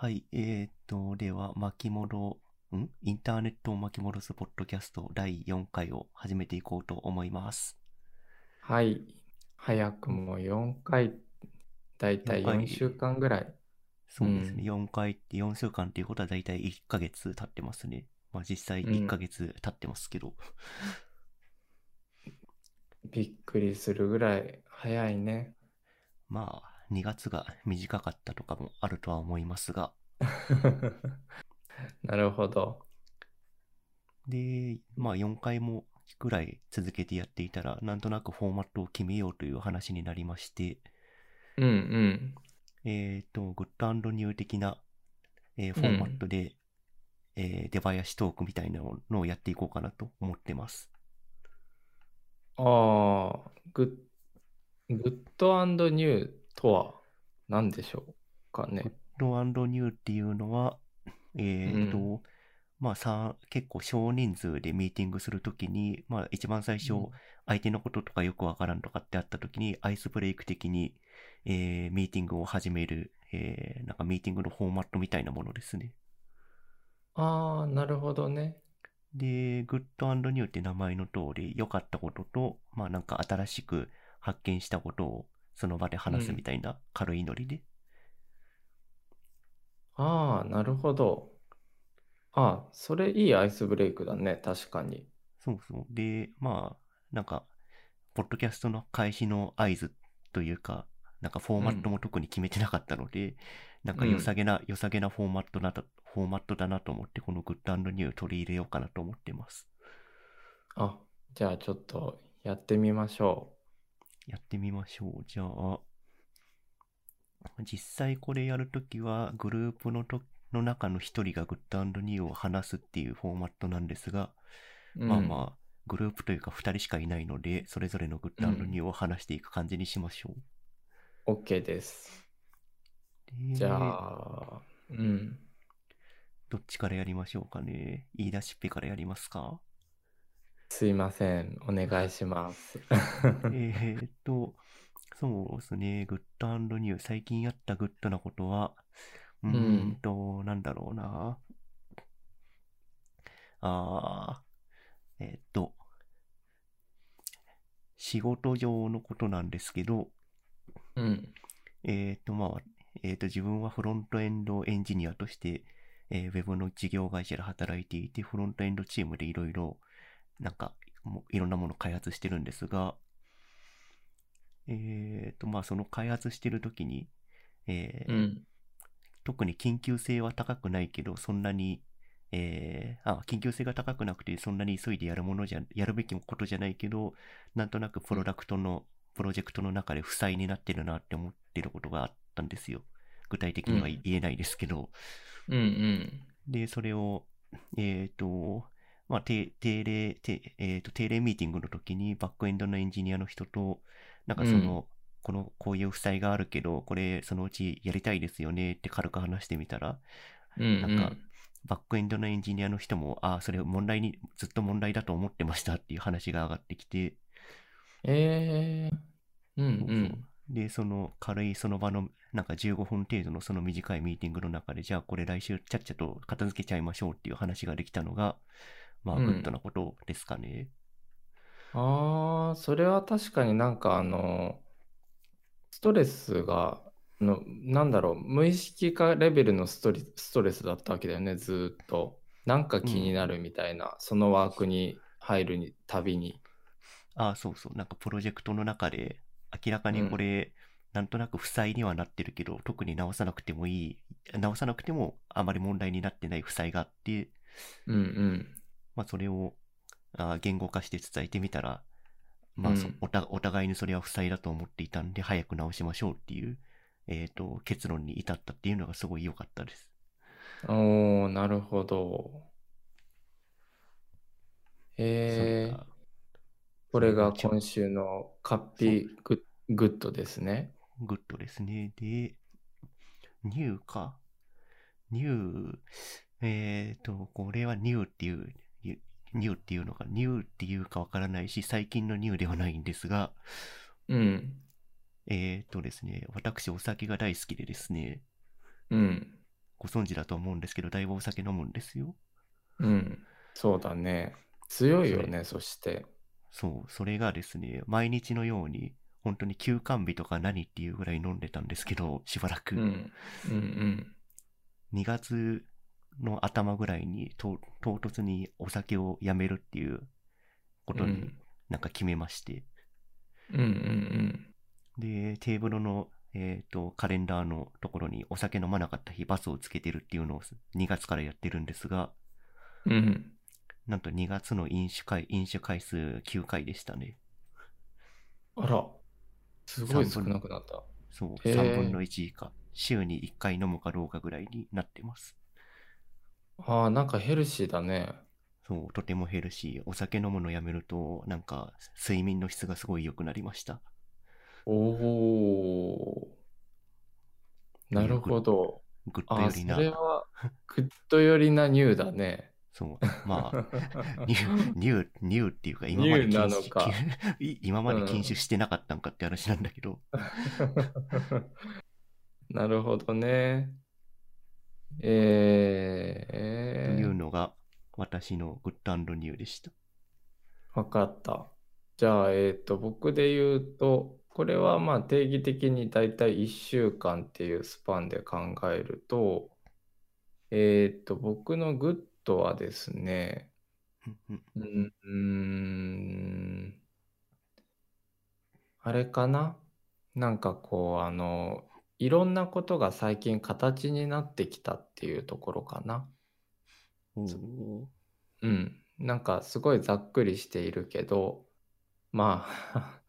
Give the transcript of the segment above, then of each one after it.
はい、えーっと、では、巻き戻、ん？インターネットを巻き戻すポッドキャスト第4回を始めていこうと思います。はい。早くも4回、だいたい4回4週間ぐらい。そうですね、4回って4週間っていうことはだいたい1ヶ月経ってますね。まあ実際1ヶ月経ってますけど。びっくりするぐらい早いね。まあ、2月が短かったとかもあるとは思いますが。なるほど。で、まあ4回もくらい続けてやっていたら、なんとなくフォーマットを決めようという話になりまして、うんうん。えっ、と、グッドニュー的な、えーフォーマットで、えー出囃子トークみたいなのをやっていこうかなと思ってます。ああ、グッ、 Good New とは何でしょうかね。 Good New っていうのは、えっ、と、うまあさ、結構少人数でミーティングするときに、まあ一番最初、うん相手のこととかよくわからんとかってあったときに、アイスブレイク的に、えーミーティングを始める、えーなんかミーティングのフォーマットみたいなものですね。ああ、なるほどね。で、グッドニューって名前の通り、良かったことと、まあなんか新しく発見したことをその場で話すみたいな軽いノリで？ああ、なるほど。ああ、それいいアイスブレイクだね。確かに。そうそう。で、まあ、なんか、ポッドキャストの開始の合図というか、なんかフォーマットも特に決めてなかったので、なんか良さげな、良さげなフォーマットなと、フォーマットだなと思って、この Good New 取り入れようかなと思ってます。あ、じゃあちょっとやってみましょやってみましょう。じゃあ、実際これやるときは、グループのとの中の一人が Good New を話すっていうフォーマットなんですが、う。まあまあ、グループというか二人しかいないので、それぞれの Good New を話していく感じにしましょう。あ、OK です。でじゃあ、うん。どっちからやりましょうかね。言い出しっぺからやりますか？すいません。お願いします。えーっと、そうですね。 Good New。最近やったグッドなことは、うーんと、なんだろうな。あー、えーっと、仕事上のことなんですけど、うん。えっ、と、まあ、えっ、と、自分はフロントエンドエンジニアとして、えーウェブの事業会社で働いていて、フロントエンドチームでいろいろ、なんか、もういろんなものを開発してるんですが、えっ、と、まあ、その開発してるときに、えーうん。特に緊急性は高くないけど、そんなに、えーあ、緊急性が高くなくて、そんなに急いでやるものじゃ、やるべきことじゃないけど、なんとなくプロダクトの、プロジェクトの中で負債になってるなって思ってることがあったんですよ。具体的にはうん言えないですけど。うんうん。で、それを、えっ、と、まあ、定定例、定えーと、定例ミーティングの時にバックエンドのエンジニアの人と、なんかその、この、こういう負債があるけど、これ、そのうちやりたいですよねって軽く話してみたら、うんなんかバックエンドのエンジニアの人も、ああ、それ問題に、ずっと問題だと思ってましたっていう話が上がってきて、えー、うんそうそう。うん。で、その軽いその場の、なんか15分程度のその短いミーティングの中で、じゃあこれ来週ちゃっちゃと片付けちゃいましょうっていう話ができたのが、まあ、うんグッドなことですかね。ああ、それは確かになんかあの、ストレスが、の、なんだろう、無意識化レベルのストレス、ストレスだったわけだよね、ずーっと。なんか気になるみたいな、そのワークに入るにたびに。ああ、そうそう。なんかプロジェクトの中で、明らかにこれ、なんとなく負債にはなってるけど、特に直さなくてもいい、直さなくてもあまり問題になってない負債があって、うんうん。まあ、それをあ言語化して伝えてみたら、まあ、そうんおたお互いにそれは負債だと思っていたんで、早く直しましょうっていう、えっ、と、結論に至ったっていうのがすごい良かったです。おー、なるほど。えーこれが今週のカッピグッグッドですね。グッドですね。で、ニューか。ニュー、えっ、と、これはニューっていう、ニューっていうのか、ニューっていうかわからないし、最近のニューではないんですが、うん。えっ、とですね、私お酒が大好きでですね、うん。ご存知だと思うんですけど、だいぶお酒飲むんですよ。うん。そうだね。強いよね、そして。そう、それがですね、毎日のように、本当に休館日とか何っていうぐらい飲んでたんですけど、しばらく。うん。うんうん。2月の頭ぐらいにと唐突にお酒をやめるっていうことにうんなんか決めまして、うんうんで、テーブルの、えー、とカレンダーのところにお酒飲まなかった日バツをつけてるっていうのを2月からやってるんですが、うん。うん。なんと2月の飲酒回飲酒回数9回でしたね。あら、すごい少なくなった。そう、へー3分の1以下。週に1回飲むかどうかぐらいになってます。ああ、なんかヘルシーだね。そう、とてもヘルシー。お酒飲むのやめると、なんか睡眠の質がすごい良くなりました。おお。なるほど。グッド寄りな。これはグッド寄りなニューだね。そう、まあ、ニュー、ニュー、ニューっていうか、今まで禁酒なのかい今まで禁酒してなかったんかって話なんだけど、なるほどね。えというー、のが私のグッドニューでした。わかった。じゃあ、えっと、僕で言うと、これはまあ定義的にだいたい1週間っていうスパンで考えると、えっと、僕のグッドはですね、うん、あれかな？なんかこう、あの、いろんなことが最近形になってきたっていうところかな。おーうん。なんかすごいざっくりしているけど、まあ、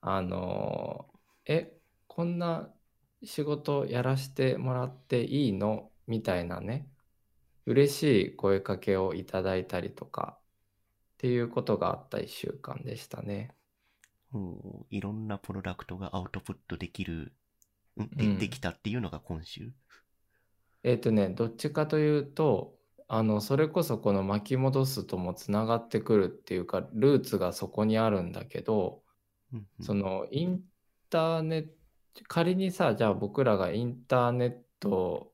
あの、え、こんな仕事やらしてもらっていいのみたいなね、嬉しい声かけをいただいたりとかっていうことがあった1週間でしたね。いろんなプロダクトがアウトプットできる、んうんでできたっていうのが今週？えっとね、どっちかというと、あの、それこそこの巻き戻すともつながってくるっていうか、ルーツがそこにあるんだけど、うんうんそのインターネット、仮にさ、じゃあ僕らがインターネット、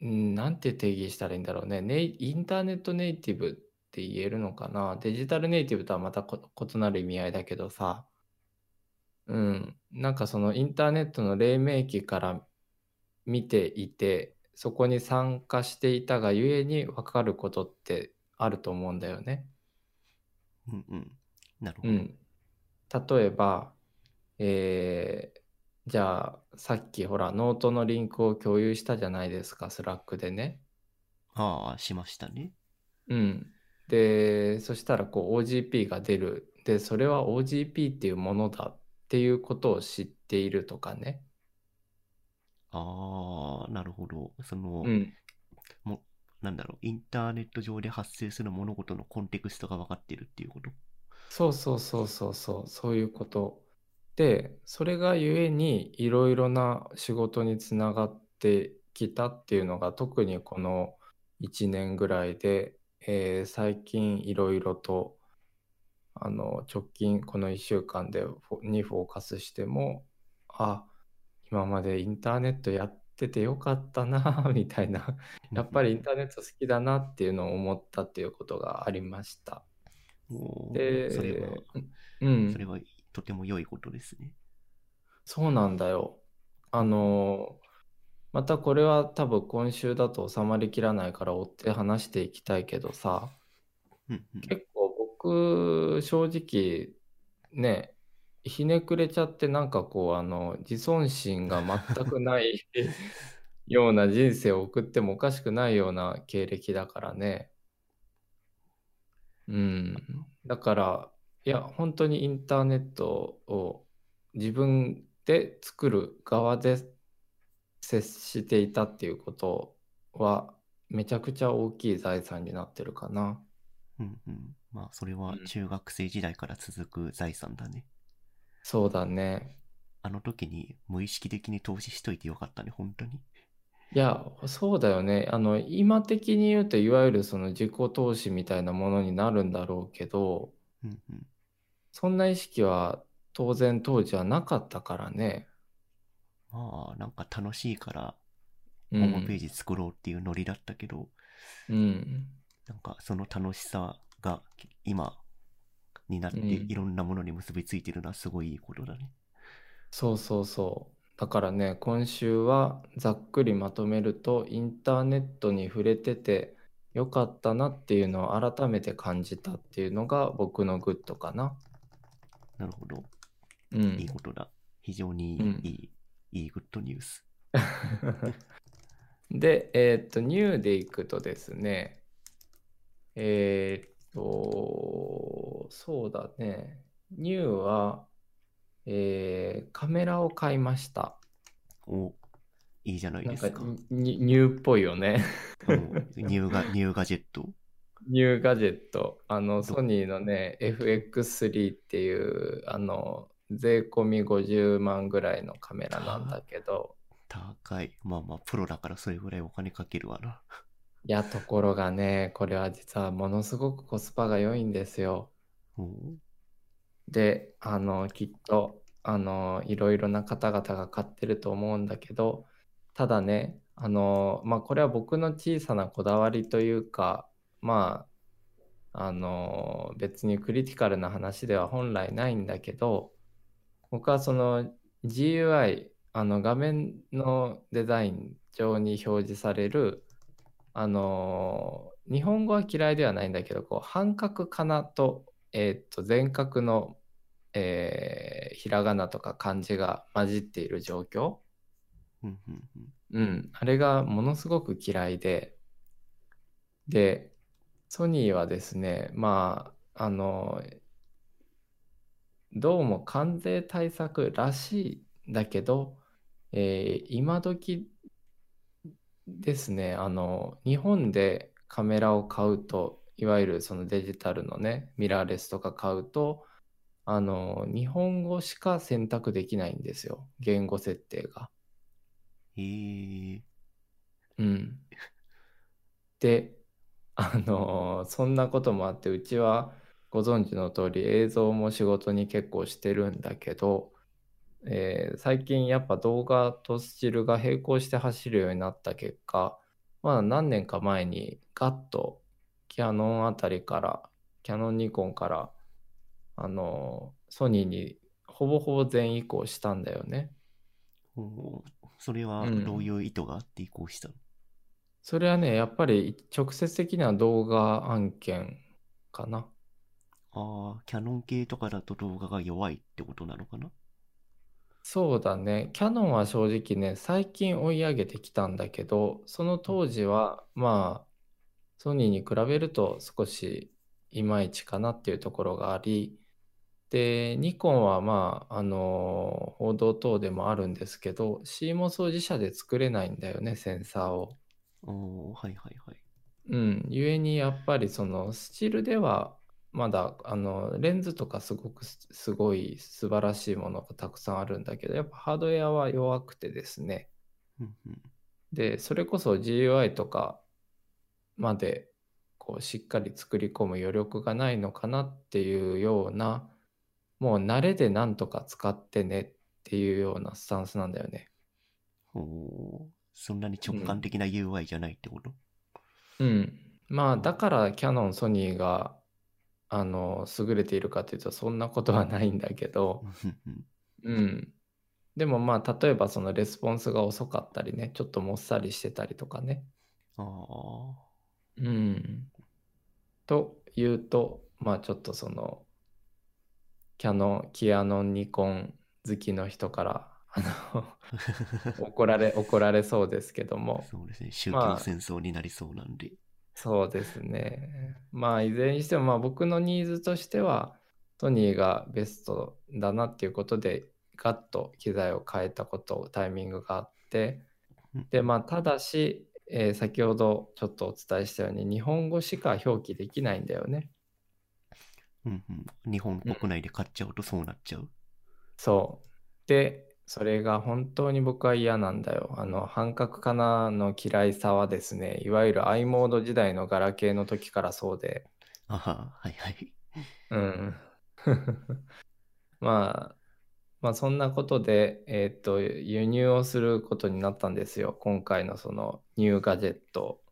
うんなんて定義したらいいんだろうね。ネイインターネットネイティブって言えるのかな？デジタルネイティブとはまたこ異なる意味合いだけどさ、うん、なんかそのインターネットの黎明期から見ていて、そこに参加していたがゆえに分かることってあると思うんだよね。うんうん。なるほど。うん。例えば、えーじゃあ、さっきほら、ノートのリンクを共有したじゃないですか、 Slack でね。ああ、しましたね。うん。で、そしたらこう OGP が出る。で、それは OGP っていうものだっていうことを知っているとかね。ああ、なるほど。その、うん。も、なんだろう、インターネット上で発生する物事のコンテクストが分かってるっていうこと？そうそうそうそうそう、そういうこと。で、それがゆえにいろいろな仕事につながってきたっていうのが特にこの1年ぐらいで、えー最近いろいろとあの直近この1週間でフォにフォーカスしても、あ、今までインターネットやっててよかったな、みたいな、やっぱりインターネット好きだなっていうのを思ったっていうことがありました。で、それは、うんそれはとても良いことですね。そうなんだよ。あのーまたこれは多分今週だと収まりきらないから追って話していきたいけどさ。結構僕、正直、ね、ひねくれちゃってなんかこう、あの、自尊心が全くない ような人生を送ってもおかしくないような経歴だからね。うん。だから、いや、本当にインターネットを自分で作る側で接していたっていうことは、めちゃくちゃ大きい財産になってるかな。うんうん。まあ、それはうん中学生時代から続く財産だね。そうだね。あの時に無意識的に投資しといてよかったね、本当に。いや、そうだよね。あの、今的に言うと、いわゆるその自己投資みたいなものになるんだろうけど、うんうん。そんな意識は当然当時はなかったからね。まあ、なんか楽しいからうホームペーん。ジ作ろうっていうノリだったけど、うん。なんかその楽しさが今になってうんいろんなものに結びついてるのはすごいいいことだね。そうそうそう。だからね、今週はざっくりまとめると、インターネットに触れててよかったなっていうのを改めて感じたっていうのが僕のグッドかな。なるほど。ういいん。ことだ。非常にいい、うんいい、いいグッドニュース。で、えーっと、ニューでいくとですね、えーっと、そうだね、ニューは、えーカメラを買いました。お、いいじゃないですか。ニニューっぽいよね。うんニューガ、ニューガジェット。ニューガジェット。あの、どソニーのね、FX3 っていう、あの、税込み50万ぐらいのカメラなんだけど、高い。まあまあ、プロだからそれぐらいお金かけるわな。いや、ところがね、これは実はものすごくコスパが良いんですよ。うんで、あの、きっと、あの、いろいろな方々が買ってると思うんだけど、ただね、あの、まあ、これは僕の小さなこだわりというか、まあ、あの、別にクリティカルな話では本来ないんだけど、僕はその GUI、あの画面のデザイン上に表示される、あの、日本語は嫌いではないんだけど、こう、半角かなと、えーっと、全角の、えーひらがなとか漢字が混じっている状況。うん、あれがものすごく嫌いで、で、ソニーはですね、まあ、あの、どうも関税対策らしいんだけど、えー今時ですね、あの、日本でカメラを買うと、いわゆるそのデジタルのね、ミラーレスとか買うと、あの、日本語しか選択できないんですよ、言語設定が。へえうん。で、あのーそんなこともあって、うちはご存知の通り映像も仕事に結構してるんだけど、えー最近やっぱ動画とスチールが並行して走るようになった結果、まあ何年か前にガッとキヤノンあたりから、キヤノンニコンから、あのーソニーにほぼほぼ全移行したんだよね。おそれはうんどういう意図があって移行したの、それはね、やっぱり直接的な動画案件かな。ああ、キャノン系とかだと動画が弱いってことなのかな？そうだね。キャノンは正直ね、最近追い上げてきたんだけど、その当時は、まあ、ソニーに比べると少しいまいちかなっていうところがあり、で、ニコンはまあ、あの報道等でもあるんですけど、CMOS を自社で作れないんだよね、センサーを。おーはいはいはい。うん、ゆえにやっぱりそのスチールではまだあのレンズとかすごくすすごい素晴らしいものがたくさんあるんだけどやっぱハードウェアは弱くてですねうんうんでそれこそ GUI とかまでこうしっかり作り込む余力がないのかなっていうようなもう慣れでなんとか使ってねっていうようなスタンスなんだよね。おーそんなに直感的な UI じゃないってこと、うん。まあ、だからキヤノン、ソニーが、あの、優れているかというと、そんなことはないんだけど、うんうん。でもまあ、例えばそのレスポンスが遅かったりね、ちょっともっさりしてたりとかね。ああ、うん。というと、まあ、ちょっとその、キャノン、キヤノン、ニコン好きの人から、あの、怒られ、怒られそうですけども、そうですね。宗まあ教戦争になりそうなんで。そうですね。まあ、いずれにしても、まあ、僕のニーズとしては、ソニーがベストだなっていうことで、ガッと機材を変えたこと、タイミングがあって、で、まあ、ただし、えー先ほどちょっとお伝えしたように、日本語しか表記できないんだよね。うんうん、日本国内で買っちゃうとそうなっちゃう。そう。で、それが本当に僕は嫌なんだよ。あの、半角かなの嫌いさはですね、いわゆる i モード時代のガラケーの時からそうで、あは、はいはい。うん。まあ、まあそんなことで、えっと、輸入をすることになったんですよ。今回のそのニューガジェット、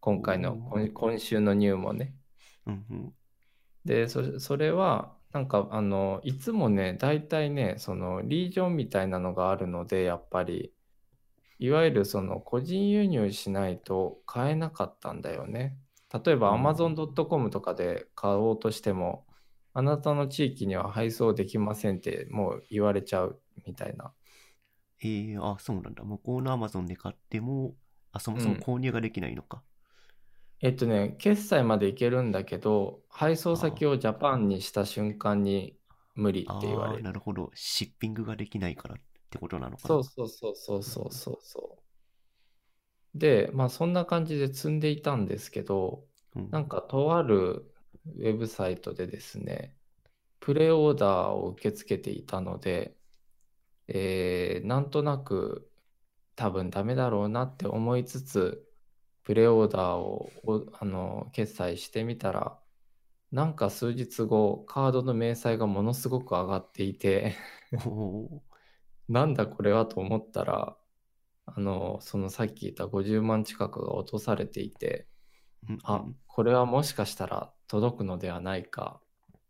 今回の今週のニューもね。うんうん。で、そそれは、なんかあの、いつもね、大体ね、そのリージョンみたいなのがあるので、やっぱり、いわゆるその個人輸入しないと買えなかったんだよね。例えばうん Amazon.com とかで買おうとしても、あなたの地域には配送できませんってもう言われちゃうみたいな。えー、あ、そうなんだ。向こうの Amazon で買っても、あ、そもそもうん購入ができないのか。えっとね、決済までいけるんだけど、配送先をジャパンにした瞬間に無理って言われる。なるほど。シッピングができないからってことなのかな？そうそうそうそうそうそうそう。で、まあそんな感じで積んでいたんですけど、うん。なんかとあるウェブサイトでですね、プレオーダーを受け付けていたので、えーなんとなく多分ダメだろうなって思いつつ、プレオーダーをおあの決済してみたら、なんか数日後、カードの明細がものすごく上がっていて、なんだこれはと思ったら、あの、そのさっき言った50万近くが落とされていて、ー。うんあうん、これはもしかしたら届くのではないか、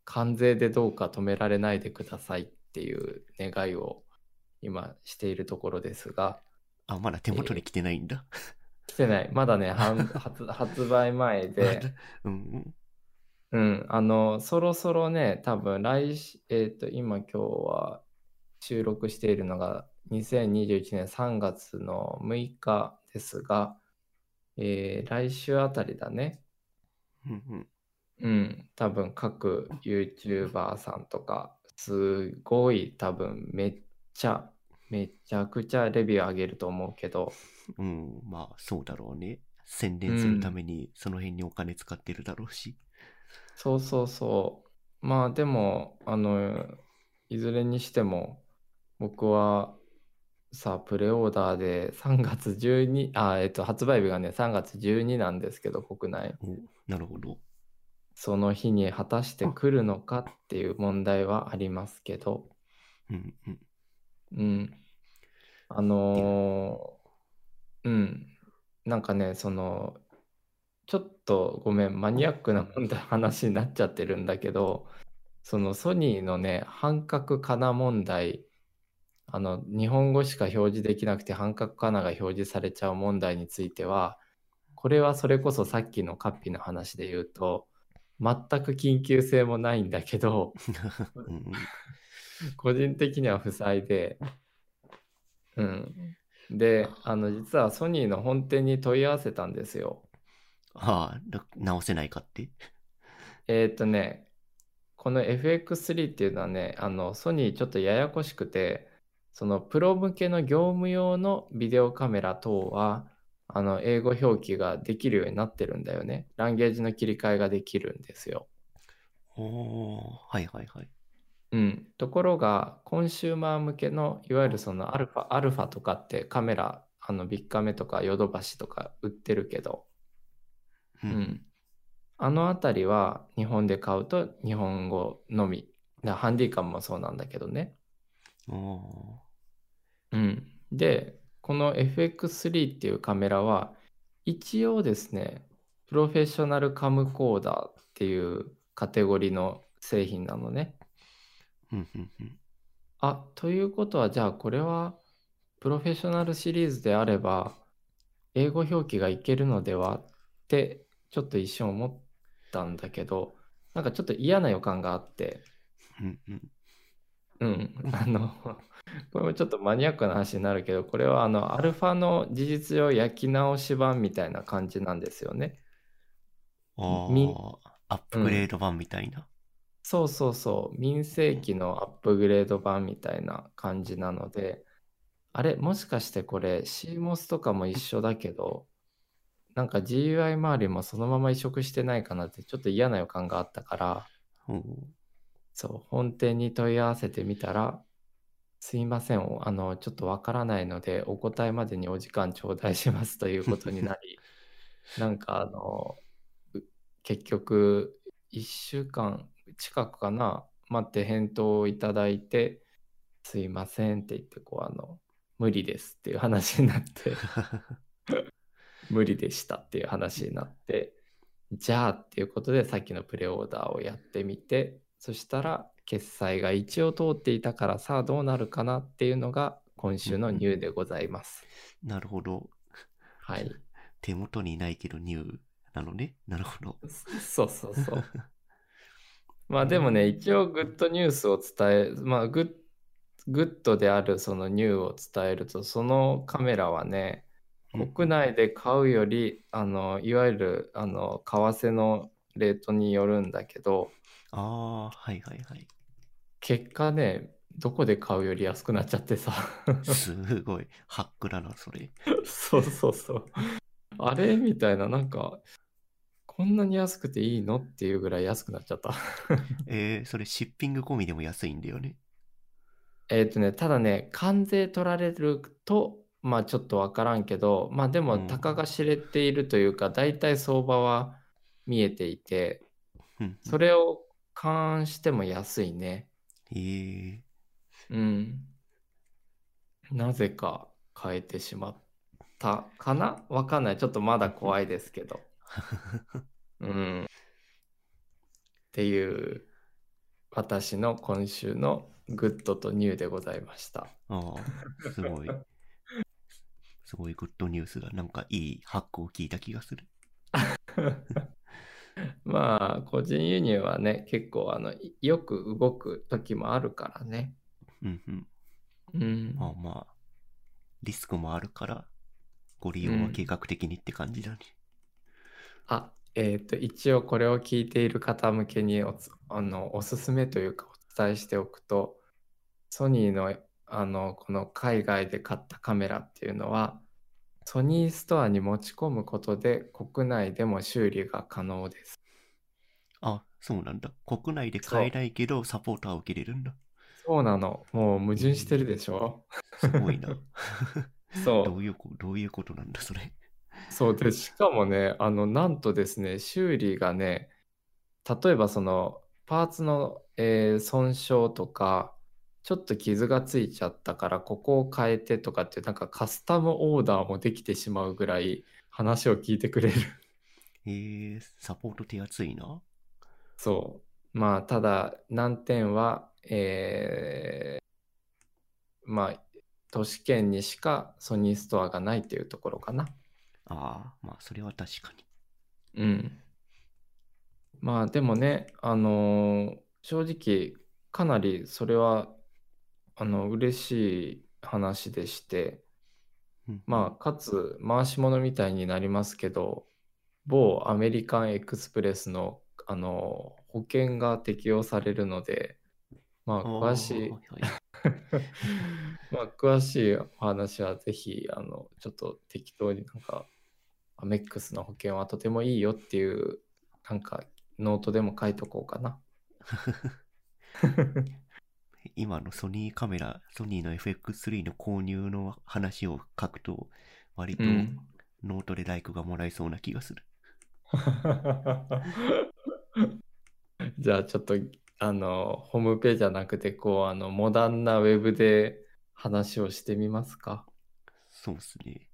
関税でどうか止められないでくださいっていう願いを今しているところですが、あ、まだ手元に来てないんだ。来てない。まだね、販発発売前まで、だうんうん、あの、そろそろね、多分来し、えっと、今今日は収録しているのが2021年3月の6日ですが、えー来週あたりだね。うん。うんうん、多分各 YouTuber さんとか、すごい多分めっちゃ、めちゃくちゃレビュー上げると思うけど、うん。うん、まあ、そうだろうね。宣伝するためにその辺にお金使ってるだろうし。そうそうそう。まあでも、あの、いずれにしても、僕はさ、プレオーダーで3月12、あ、えっと、発売日がね、3月12なんですけど、国内。おなるほど。その日に果たして来るのかっていう問題はありますけど、うんうん。うん。あのーうん。なんかね、その、ちょっとごめん、マニアックな問題話になっちゃってるんだけど、そのソニーのね、半角かな問題、あの、日本語しか表示できなくて半角かなが表示されちゃう問題については、これはそれこそさっきのカッピの話で言うと、全く緊急性もないんだけど、個人的には不採で、うん。で、あの、実はソニーの本店に問い合わせたんですよ。ああ、な直せないかって？えーっとね、この FX3 っていうのはね、あの、ソニーちょっとややこしくて、そのプロ向けの業務用のビデオカメラ等は、あの、英語表記ができるようになってるんだよね。ランゲージの切り替えができるんですよ。おおはいはいはい。うん、ところが、コンシューマー向けの、いわゆるそのアルファ、アルファとかってカメラ、あのビッカメとかヨドバシとか売ってるけど、ううん。あのあたりは日本で買うと日本語のみ。だハンディカムもそうなんだけどね。うん。で、この FX3 っていうカメラは、一応ですね、プロフェッショナルカムコーダーっていうカテゴリーの製品なのね。うんうんうん。あ、ということは、じゃあこれは、プロフェッショナルシリーズであれば、英語表記がいけるのではって、ちょっと一瞬思ったんだけど、なんかちょっと嫌な予感があって、うんうん。うん、あの、これもちょっとマニアックな話になるけど、これはあの、アルファの事実上焼き直し版みたいな感じなんですよね。みああ、アップグレード版みたいな。そうそうそう、民生機のアップグレード版みたいな感じなので、あれ、もしかしてこれ CMOS とかも一緒だけど、なんか GUI 周りもそのまま移植してないかなってちょっと嫌な予感があったから、おーそう、本店に問い合わせてみたら、すいません、おあの、ちょっとわからないので、お答えまでにお時間頂戴しますということになり、なんかあの、う結局、1週間近くかな、待って返答をいただいて、すいませんって言って、こう、あの、無理ですっていう話になって、無理でしたっていう話になって、じゃあっていうことでさっきのプレオーダーをやってみて、そしたら決済が一応通っていたからさあどうなるかなっていうのが今週のニューでございます。なるほど。はい。手元にないけどニューなのね？なるほど。そうそうそう。まあでもね、一応グッドニュースを伝え、まあグッグッドであるそのニューを伝えると、そのカメラはね、うん国内で買うより、あの、いわゆる、あの、為替のレートによるんだけど、ああ、はいはいはい。結果ね、どこで買うより安くなっちゃってさ。すごい。ハックだな、それ。そうそうそう。あれみたいな、なんか、こんなに安くていいの？っていうぐらい安くなっちゃった。えー、それシッピング込みでも安いんだよね。えっとね、ただね、関税取られると、まあちょっとわからんけど、まあでも、うんたかが知れているというか、大体相場は見えていて、うん。それを勘案しても安いね。えー、うん。なぜか変えてしまったかな？わかんない。ちょっとまだ怖いですけど。うん。っていう私の今週のグッドとニューでございました。ああ、すごい。すごいグッドニュースだ。なんかいいハックを聞いた気がする。まあ、個人輸入はね、結構あのいよく動く時もあるからね。うんうん。うん。まあまあ、リスクもあるから、ご利用は計画的にって感じだね。あ、えっと、一応これを聞いている方向けにおつあのおすすめというかお伝えしておくと、ソニーのあのこの海外で買ったカメラっていうのは、ソニーストアに持ち込むことで国内でも修理が可能です。あ、そうなんだ。国内で買えないけど、サポートは受けれるんだ。そうなの。もう矛盾してるでしょすごいな。そう。どういうこどういうことなんだ、それ。そうで、しかもね、あの、なんとですね、修理がね、例えばその、パーツの、えー損傷とか、ちょっと傷がついちゃったから、ここを変えてとかっていう、なんかカスタムオーダーもできてしまうぐらい話を聞いてくれる。えー、サポート手厚いな。そう。まあ、ただ、難点は、えーまあ、都市圏にしかソニーストアがないっていうところかな。ああ、まあ、それは確かに。うん。まあでもね、あのー正直かなりそれはあの嬉しい話でして、うんまあかつ回し物みたいになりますけど、某アメリカンエクスプレスの、あのー保険が適用されるので、まあ詳しい まあ詳しいお話はぜひあのちょっと適当になんかアメックスの保険はとてもいいよっていうなんかノートでも書いとこうかな。今のソニーカメラ、ソニーの FX3 の購入の話を書くと、割とうんノートでライクがもらえそうな気がする。じゃあちょっとあのホームページじゃなくてこうあのモダンなウェブで話をしてみますか。そうっすね。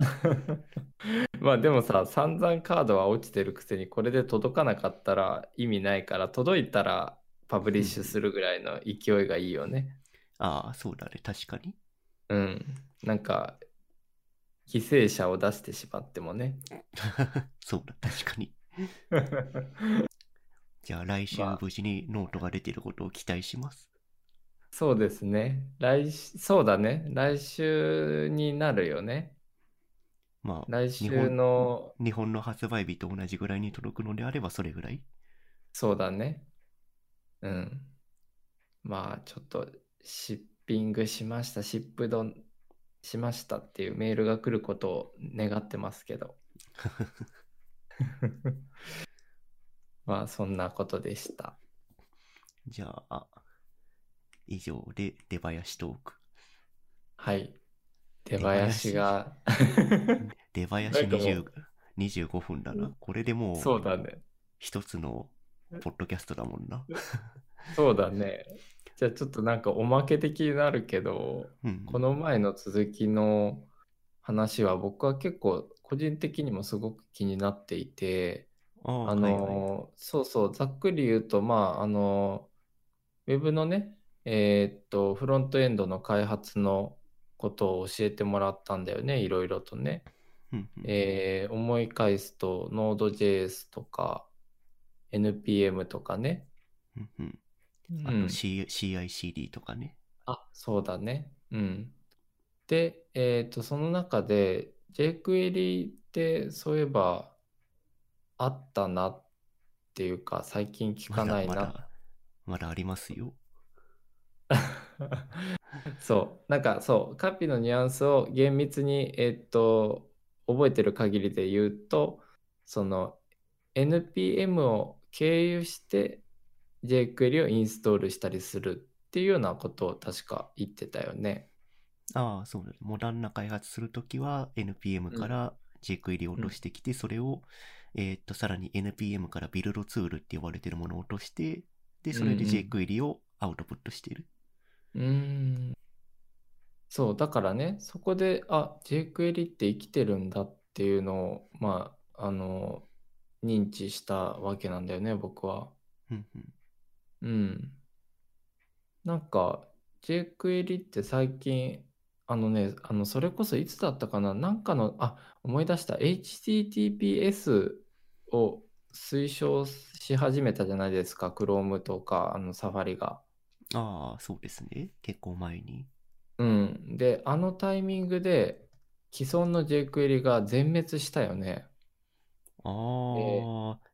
まあでもさ散々カードは落ちてるくせにこれで届かなかったら意味ないから届いたらパブリッシュするぐらいの勢いがいいよね。ああ、そうだね。確かに。うん。なんか犠牲者を出してしまってもね。そうだ、確かに。じゃあ来週まあ無事にノートが出てることを期待します。そうですね。来しそうだね。来週になるよね。まあ、来週日本の、日本の発売日と同じぐらいに届くのであればそれぐらい。そうだね。うん。まあ、ちょっと、シッピングしました、シップドしましたっていうメールが来ることを願ってますけど。まあ、そんなことでした。じゃあ、以上で出囃子トーク。はい。出囃子が、出囃子なんかも20う25分だな。これでもうそうだね。一つのポッドキャストだもんな。そうだね。じゃあちょっとなんかおまけ的になるけど、うん。この前の続きの話は僕は結構個人的にもすごく気になっていて、ああ、あはいはい。の、そうそう、ざっくり言うと、まあ、あの、ウェブのね、えーっと、フロントエンドの開発のことを教えてもらったんだよね、いろいろとね。うんうんえー思い返すと、Node.js とか、NPM とかね。うんうんうんあと C CICD とかね。あ、そうだね。うん。で、えっと、その中で jQuery ってそういえばあったなっていうか、最近聞かないな。まだまだ、まだありますよ。そう。なんかそう、カピのニュアンスを厳密に、えっと、覚えてる限りで言うと、その NPM を経由して jQuery をインストールしたりするっていうようなことを確か言ってたよね。ああ、そうだ。モダンな開発するときは NPM から jQuery を落としてきて、それを、えーっと、さらに NPM からビルドツールって呼ばれてるものを落として、で、それでうんうん jQuery をアウトプットしている。うーん。そう、だからね、そこで、あ、jQuery って生きてるんだっていうのを、まあ、あの、認知したわけなんだよね、僕は。うんうん。うん。なんか、jQuery って最近、あのね、あの、それこそいつだったかな、なんかの、あ、思い出した、HTTPS を推奨し始めたじゃないですか、Chrome とか、あの、Safari が。ああ、そうですね。結構前に。うん。で、あのタイミングで既存の jQuery が全滅したよね。ああ、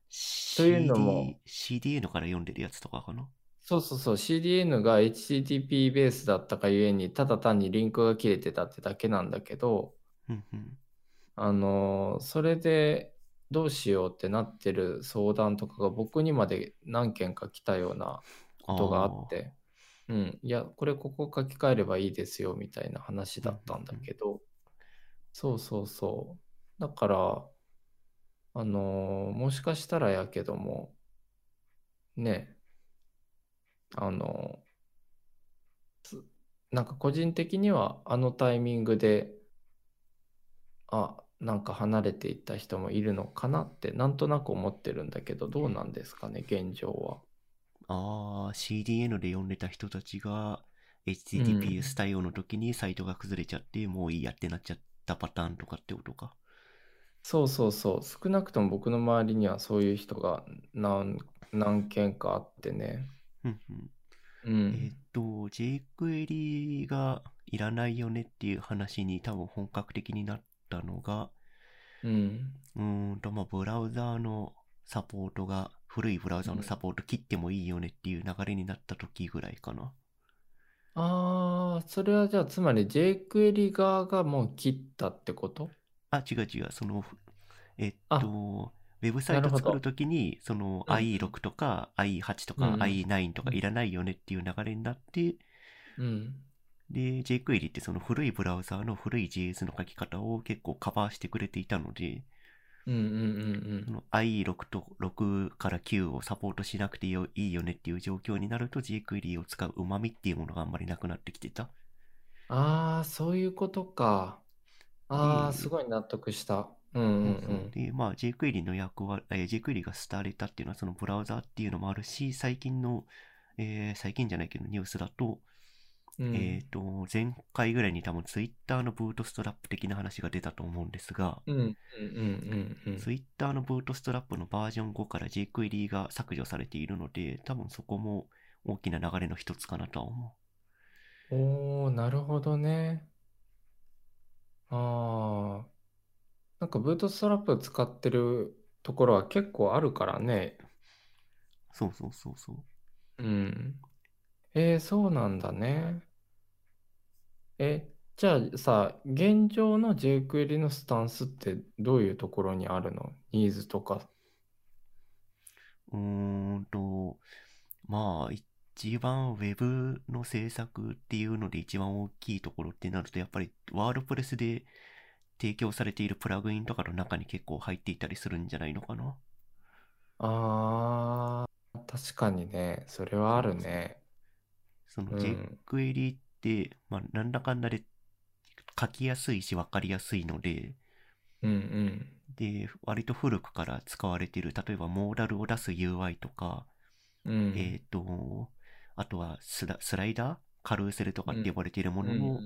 というのも CD CDN から読んでるやつとかかな？そうそうそう、CDN が HTTP ベースだったかゆえに、ただ単にリンクが切れてたってだけなんだけど。あのーそれでどうしようってなってる相談とかが僕にまで何件か来たようなことがあって、うん、いや、これここ書き換えればいいですよみたいな話だったんだけど、そうそうそう。だから、あのーもしかしたらやけども、ね、あのつなんか個人的にはあのタイミングで、あ、なんか離れていった人もいるのかなってなんとなく思ってるんだけど、どうなんですかね、現状は。ああ、CDN で読んでた人たちが HTTPS 対応の時にサイトが崩れちゃって、もういいやってなっちゃったパターンとかってことか？そうそうそう、少なくとも僕の周りにはそういう人が何、何件かあってね。うんうん。うん。えーっと、jQuery がいらないよねっていう話に多分本格的になったのが、うん。うーんと、まあ、ブラウザーのサポートが、古いブラウザーのサポート切ってもいいよねっていう流れになった時ぐらいかな。ああ、それはじゃあつまり jQuery 側がもう切ったってこと？あ、違う違う、その、えっあと、ウェブサイト作るときに、そのうん。IE6 とか IE8 とかうん。うん IE9 とかいらないよねっていう流れになって、うん。で、jQuery ってその古いブラウザーの古い JS の書き方を結構カバーしてくれていたので、うんうんうんその IE6 と6から9をサポートしなくてよいいよねっていう状況になると jQuery を使う旨味っていうものがあんまりなくなってきてた。ああ、そういうことか。ああ、ですごい納得した。うんうんそうそうで、まあ jQuery の役割、えー jQuery が廃れたっていうのはそのブラウザーっていうのもあるし、最近の、えー最近じゃないけどニュースだと、うん。えっ、と、前回ぐらいに多分 Twitter のブートストラップ的な話が出たと思うんですが、うんうんうんうんうん。Twitter のブートストラップのバージョン5から jQuery が削除されているので、多分そこも大きな流れの一つかなとは思おー、なるほどね。ああ、なんかブートストラップ使ってるところは結構あるからね。う。そうそうそうそう。うん。えー、そうなんだね。え、じゃあさ、現状の jQuery のスタンスってどういうところにあるの？ニーズとか。うーんと、まあ、一番 Web の制作っていうので一番大きいところってなると、やっぱりワードプレスで提供されているプラグインとかの中に結構入っていたりするんじゃないのかな？あー、確かにね、それはあるね。そのうん jQuery って、まあ、なんだかんだで書きやすいし分かりやすいので、うんうん。で、割と古くから使われている、例えばモーダルを出す UI とか、うん。えっ、と、あとはスラスライダー？カルーセルとかって呼ばれているものの、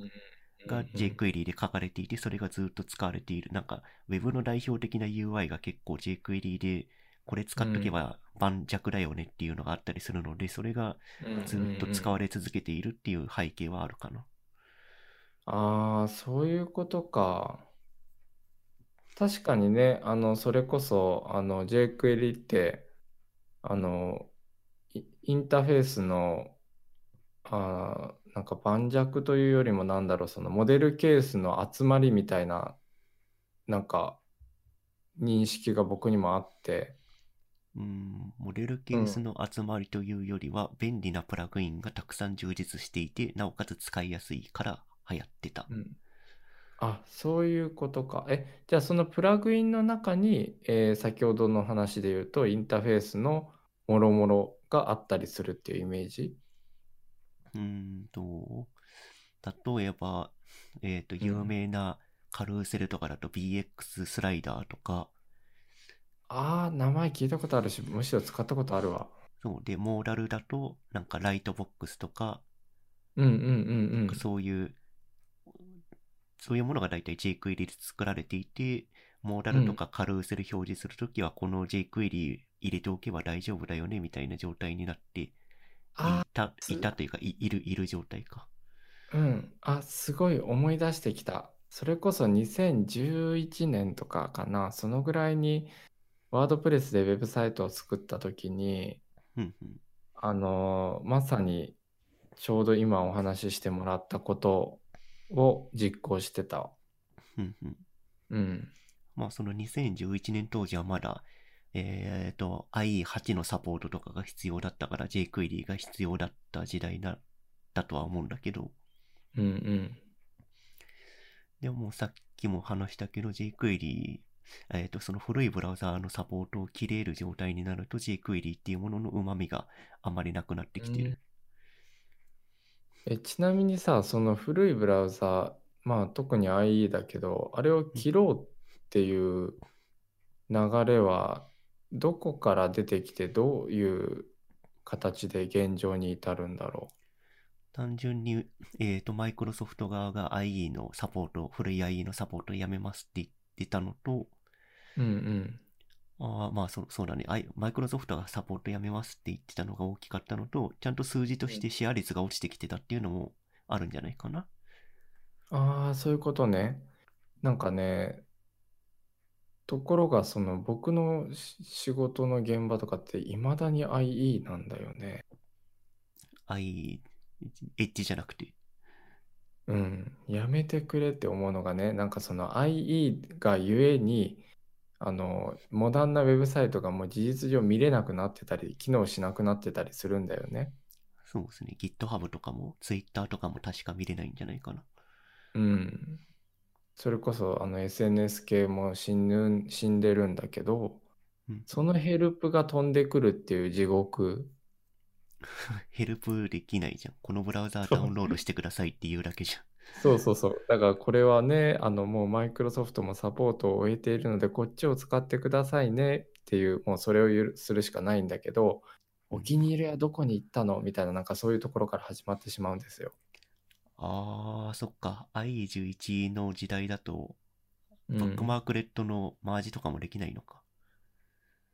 が jQuery で書かれていて、それがずっと使われている。なんか、Web の代表的な UI が結構 jQuery で、これ使っとけば盤石だよねっていうのがあったりするので、それがずっと使われれ続けているっていう背景はあるかな。ああ、そういうことか。確かにね、あの、それこそ、あの、jQuery って、あの、イインターフェースの、あーなんか盤石というよりもなんだろう、そのモデルケースの集まりみたいな、なんか、認識が僕にもあって、うん、モデルケースの集まりというよりは、便利なプラグインがたくさん充実していて、なおかつ使いやすいから流行ってた。うんあ、そういうことか。え、じゃあそのプラグインの中に、えー先ほどの話で言うと、インターフェースのもろもろがあったりするっていうイメージ？うーんと、例えば、えっ、と、ん有名なカルーセルとかだと BX スライダーとか、ああ、名前聞いたことあるし、むしろ使ったことあるわ。そう、で、モーダルだと、なんかライトボックスとか、うんうんうんうん。そういう、そういうものが大体 jQuery で作られていて、モーダルとかカルーセル表示するときは、この jQuery 入れておけば大丈夫だよね、みたいな状態になっていあた、すいたというか、いいる、いる状態か。うん。あ、すごい思い出してきた。それこそ2011年とかかな。そのぐらいに、ワードプレスでウェブサイトを作ったときに、うんうん。あのーまさにちょうど今お話ししてもらったことを実行してた。うんうん。うん。まあその2011年当時はまだ、えっ、と、IE8 のサポートとかが必要だったから jQuery が必要だった時代だだとは思うんだけど、うんうん。でもさっきも話したけど jQuery、えっ、と、その古いブラウザーのサポートを切れる状態になると jQuery っていうものの旨味があまりなくなってきてる。え、ちなみにさ、その古いブラウザ、まあ特に IE だけど、あれを切ろうっていう流れはどこから出てきてどういう形で現状に至るんだろ単純に、えっ、と、マイクロソフト側が IE のサポート、古い IE のサポートをやめますって言ってたのと、う。うんうん。ああ、まあそうそうだね。マイクロソフトがサポートやめますって言ってたのが大きかったのと、ちゃんと数字としてシェア率が落ちてきてたっていうのもあるんじゃないかな。ああ、そういうことね。なんかね、ところがその僕のし仕事の現場とかって未だに IE なんだよね。I、エッジじゃなくて？うん。やめてくれって思うのがね、なんかその IE がゆえに、あの、モダンなウェブサイトがもう事実上見れなくなってたり、機能しなくなってたりするんだよね。そうですね。GitHub とかも Twitter とかも確か見れないんじゃないかな。うん。それこそあの SNS 系も死ぬ、死んでるんだけど、うん、そのヘルプが飛んでくるっていう地獄。ヘルプできないじゃん。このブラウザーダウンロードしてくださいっていうだけじゃん。そうそうそう。だからこれはね、あのもうマイクロソフトもサポートを終えているので、こっちを使ってくださいねっていう、もうそれをゆるするしかないんだけど、お気に入りはどこに行ったの？みたいな、なんかそういうところから始まってしまうんですよ。ああ、そっか。IE11 の時代だと、うんブックマークレットのマージとかもできないのか。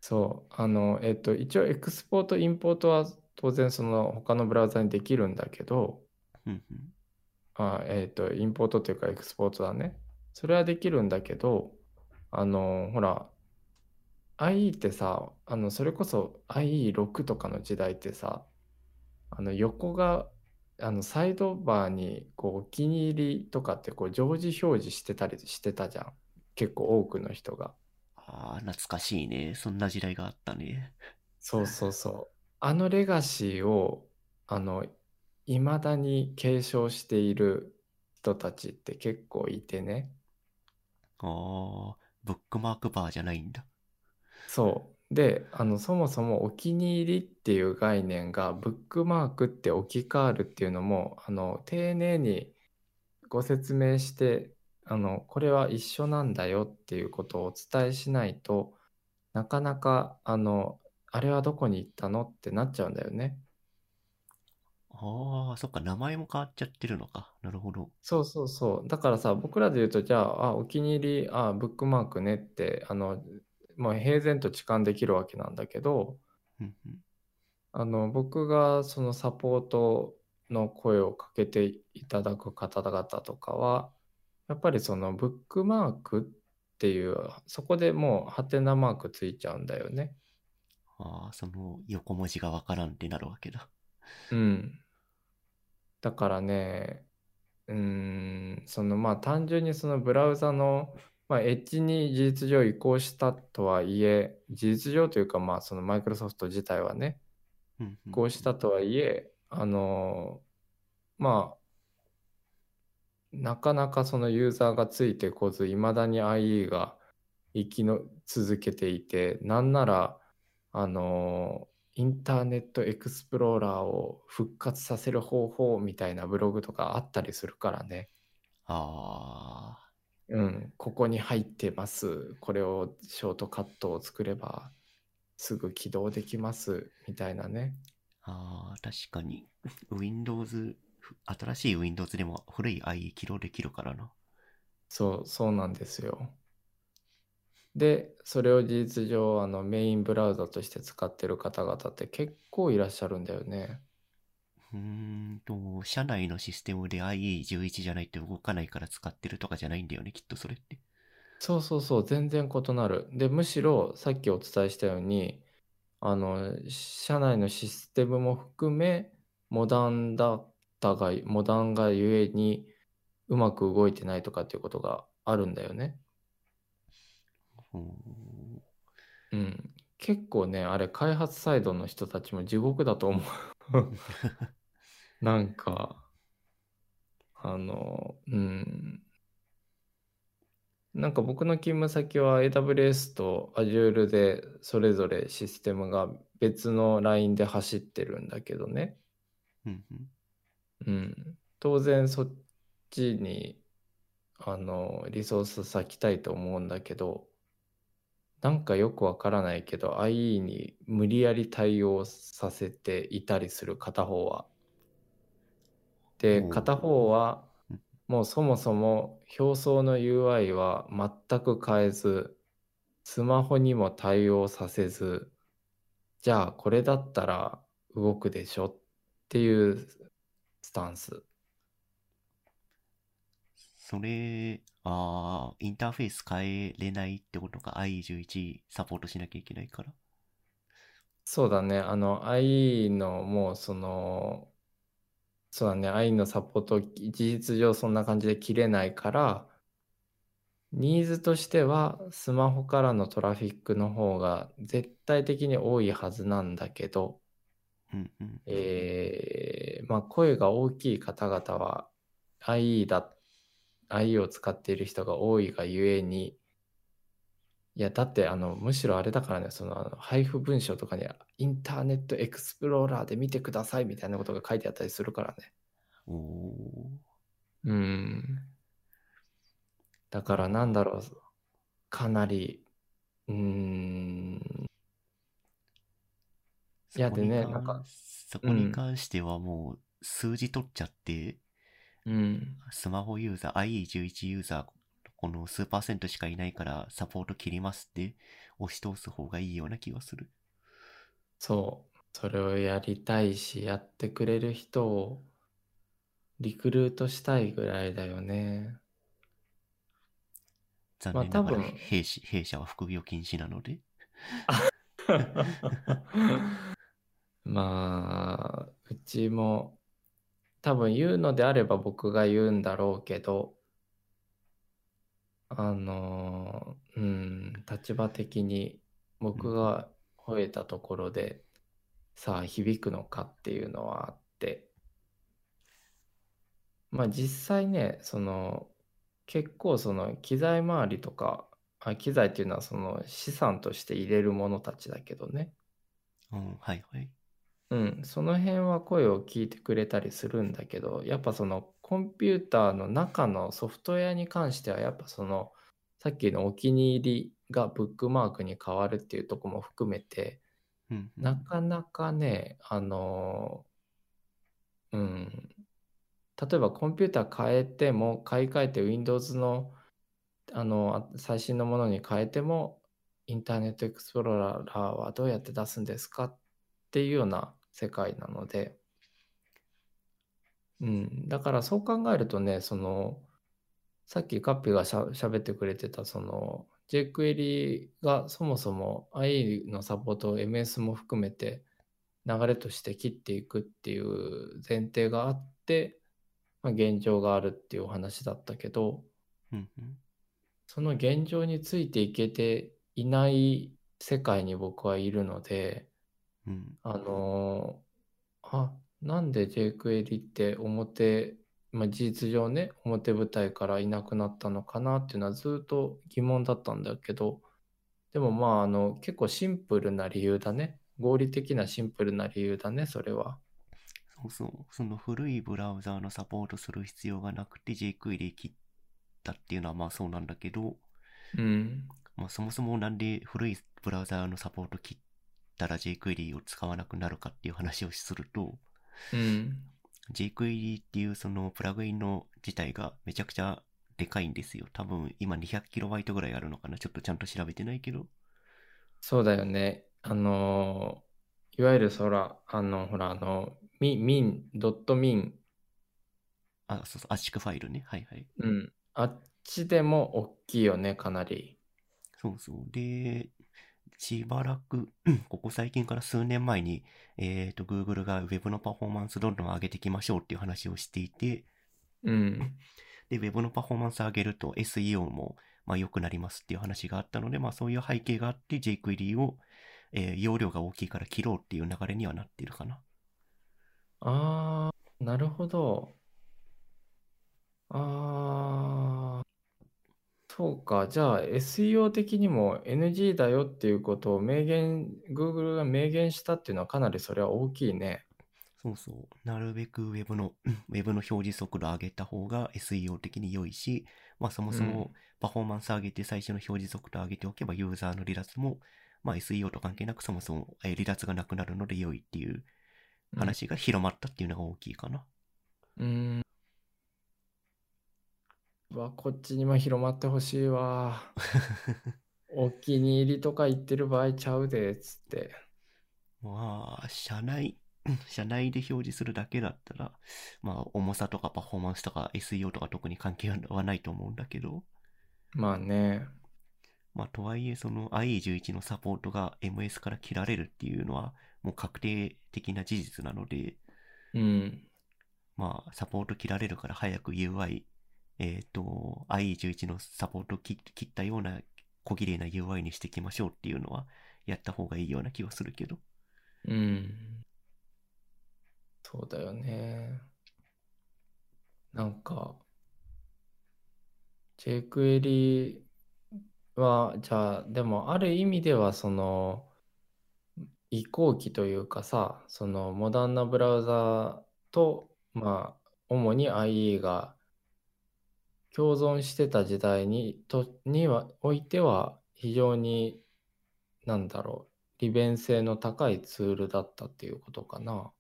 そう。あの、えっと、一応エクスポート、インポートは当然その他のブラウザにできるんだけど、うんあ、えっと、インポートというかエクスポートだね。それはできるんだけど、あの、ほら、IE ってさ、あの、それこそ IE6 とかの時代ってさ、あの、横が、あの、サイドバーに、こう、お気に入りとかって、こう、常時表示してたりしてたじゃん。結構多くの人が。ああ、懐かしいね。そんな時代があったね。そうそうそう。あのレガシーを、あの、未だに継承している人たちって結構いてね。ああ、ブックマークバーじゃないんだ。そう。で、あの、そもそもお気に入りっていう概念がブックマークって置き換わるっていうのも、あの、丁寧にご説明して、あの、これは一緒なんだよっていうことをお伝えしないと、なかなか、あの、あれはどこに行ったのってなっちゃうんだよね。ああ、そっか、名前も変わっちゃってるのか。なるほど。そうそうそう。だからさ、僕らで言うと、じゃあ、あ、お気に入り、あ、ブックマークねって、あの、もう平然と痴漢できるわけなんだけど、うんうんあの、僕がそのサポートの声をかけていただく方々とかは、やっぱりそのブックマークっていう、そこでもうハテナマークついちゃうんだよね。ああ、その横文字がわからんってなるわけだ。うん。だからね、うーん、そのまあ単純にそのブラウザの、まあ、エッジに事実上移行したとはいえ、事実上というかまあそのマイクロソフト自体はね、移行したとはいえ、あのまあ、なかなかそのユーザーがついてこず、いまだに IE が生きの続けていて、なんなら、あのインターネットエクスプローラーを復活させる方法みたいなブログとかあったりするからね。ああ、うん、ここに入ってます。これをショートカットを作ればすぐ起動できますみたいなね。ああ、確かに。Windows、新しい Windows でも古い IE 起動できるからな。そう、そうなんですよ。で、それを事実上、あのメインブラウザとして使ってる方々って結構いらっしゃるんだよね。うーんと、社内のシステムで IE11 じゃないと動かないから使ってるとかじゃないんだよね、きっとそれって。そうそうそう、全然異なる。で、むしろさっきお伝えしたように、あの、社内のシステムも含め、モダンだったが、モダンがゆえにうまく動いてないとかっていうことがあるんだよね。ほううん。結構ね、あれ、開発サイドの人たちも地獄だと思う。なんか、あの、うん。なんか僕の勤務先は AWS と Azure でそれぞれシステムが別のラインで走ってるんだけどね。うんうんうん。当然そっちに、あの、リソース割きたいと思うんだけど、なんかよくわからないけど、IE に無理やり対応させていたりする片方は。で、おう片方はうん、もうそもそも表層の UI は全く変えず、スマホにも対応させず、じゃあこれだったら動くでしょっていうスタンス。それ、ああ、インターフェース変えれないってことか？IE11 サポートしなきゃいけないから。そうだね。あの、IE のもうその、そうだね。IE のサポート、事実上そんな感じで切れないから、ニーズとしてはスマホからのトラフィックの方が絶対的に多いはずなんだけど、うんうん。えーまあ声が大きい方々は IE だ、IE を使っている人が多いがゆえに、いや、だって、あの、むしろあれだからね、その、あの配布文書とかに、インターネットエクスプローラーで見てくださいみたいなことが書いてあったりするからね。おおうん。だからなんだろう、かなり、うーん、ー。いやでねなんかそこに関してはもう数字取っちゃって、うん、スマホユーザー、IE11 ユーザー、この数パーセントしかいないからサポート切りますって押し通す方がいいような気がする。そう、それをやりたいし、やってくれる人をリクルートしたいぐらいだよね。残まあ念ながら多分弊社弊社は副業禁止なので。まあ、うちも多分言うのであれば僕が言うんだろうけど、あの、うん、立場的に僕が吠えたところで、さあ響くのかっていうのはあって、まあ実際ね、その結構その機材周りとか、あ機材っていうのはその資産として入れるものたちだけどね。うん、はいはい。うん、その辺は声を聞いてくれたりするんだけど、やっぱそのコンピューターの中のソフトウェアに関しては、やっぱそのさっきのお気に入りがブックマークに変わるっていうとこも含めて、うん、うん。なかなかね、あのーうん、例えばコンピューター変えても、買い替えて Windows の、あの、あ最新のものに変えても、インターネットエクスプローラーはどうやって出すんですかっていうような世界なので、うん、だからそう考えるとね、その、さっきカッピがしゃ喋ってくれてた、その、jQuery がそもそも IE のサポートを MS も含めて流れとして切っていくっていう前提があって、まあ、現状があるっていうお話だったけど、うんうん。その現状についていけていない世界に僕はいるので、うんあのーあ、なんで jQuery って表、まあ、事実上ね、表舞台からいなくなったのかなっていうのはずっと疑問だったんだけど、でもまあ、あの、結構シンプルな理由だね。合理的なシンプルな理由だね、それは。そうそう。その古いブラウザーのサポートする必要がなくて jQuery 切ったっていうのはまあそうなんだけど、うん。まあそもそもなんで古いブラウザーのサポート切ったら jQuery を使わなくなるかっていう話をすると、うん。jQuery っていうそのプラグインの自体がめちゃくちゃでかいんですよ。多分今 200KB ぐらいあるのかな。ちょっとちゃんと調べてないけど。そうだよね。あのーいわゆるそら、あの、ほら、あの、ミミン、ドットあ、そうそう、圧縮ファイルね。はいはい。うん。あっちでも大きいよね、かなり。そうそう。で、しばらく、うんここ最近から数年前に、えっ、と、Google が Web のパフォーマンスどんどん上げていきましょうっていう話をしていて、うん。で、Web のパフォーマンス上げると SEO も、まあ、良くなりますっていう話があったので、まあ、そういう背景があって jQuery を、えー容量が大きいから切ろうっていう流れにはなっているかな。あー、なるほど。あー、そうか。じゃあ SEO 的にも NG だよっていうことを明言、Google が明言したっていうのはかなりそれは大きいね。そうそう。なるべく Web の、Web の表示速度上げた方が SEO 的に良いし、まあそもそもパフォーマンス上げて最初の表示速度上げておけばユーザーの離脱も、まあ SEO と関係なくそもそもえー離脱がなくなるので良いっていううん話が広まったっていうのが大きいかな。うーん。うわ、こっちにも広まってほしいわ。お気に入りとか言ってる場合ちゃうで、つって。まあ、社内、社内で表示するだけだったら、まあ重さとかパフォーマンスとか SEO とか特に関係はないと思うんだけど、まあね。まあ、とはいえ、その IE11 のサポートが MS から切られるっていうのは、もう確定的な事実なので、うん。まあ、サポート切られるから早く UI、えっ、と、IE11 のサポート切切ったような小綺麗な UI にしていきましょうっていうのは、やった方がいいような気はするけど。うん。そうだよね。なんか、jQuery は、じゃあ、でもある意味では、その、移行期というかさ、そのモダンなブラウザと、まあ、主に IE が共存してた時代に、と、には、おいては、非常に、なんだろう、利便性の高いツールだったっていうことかな。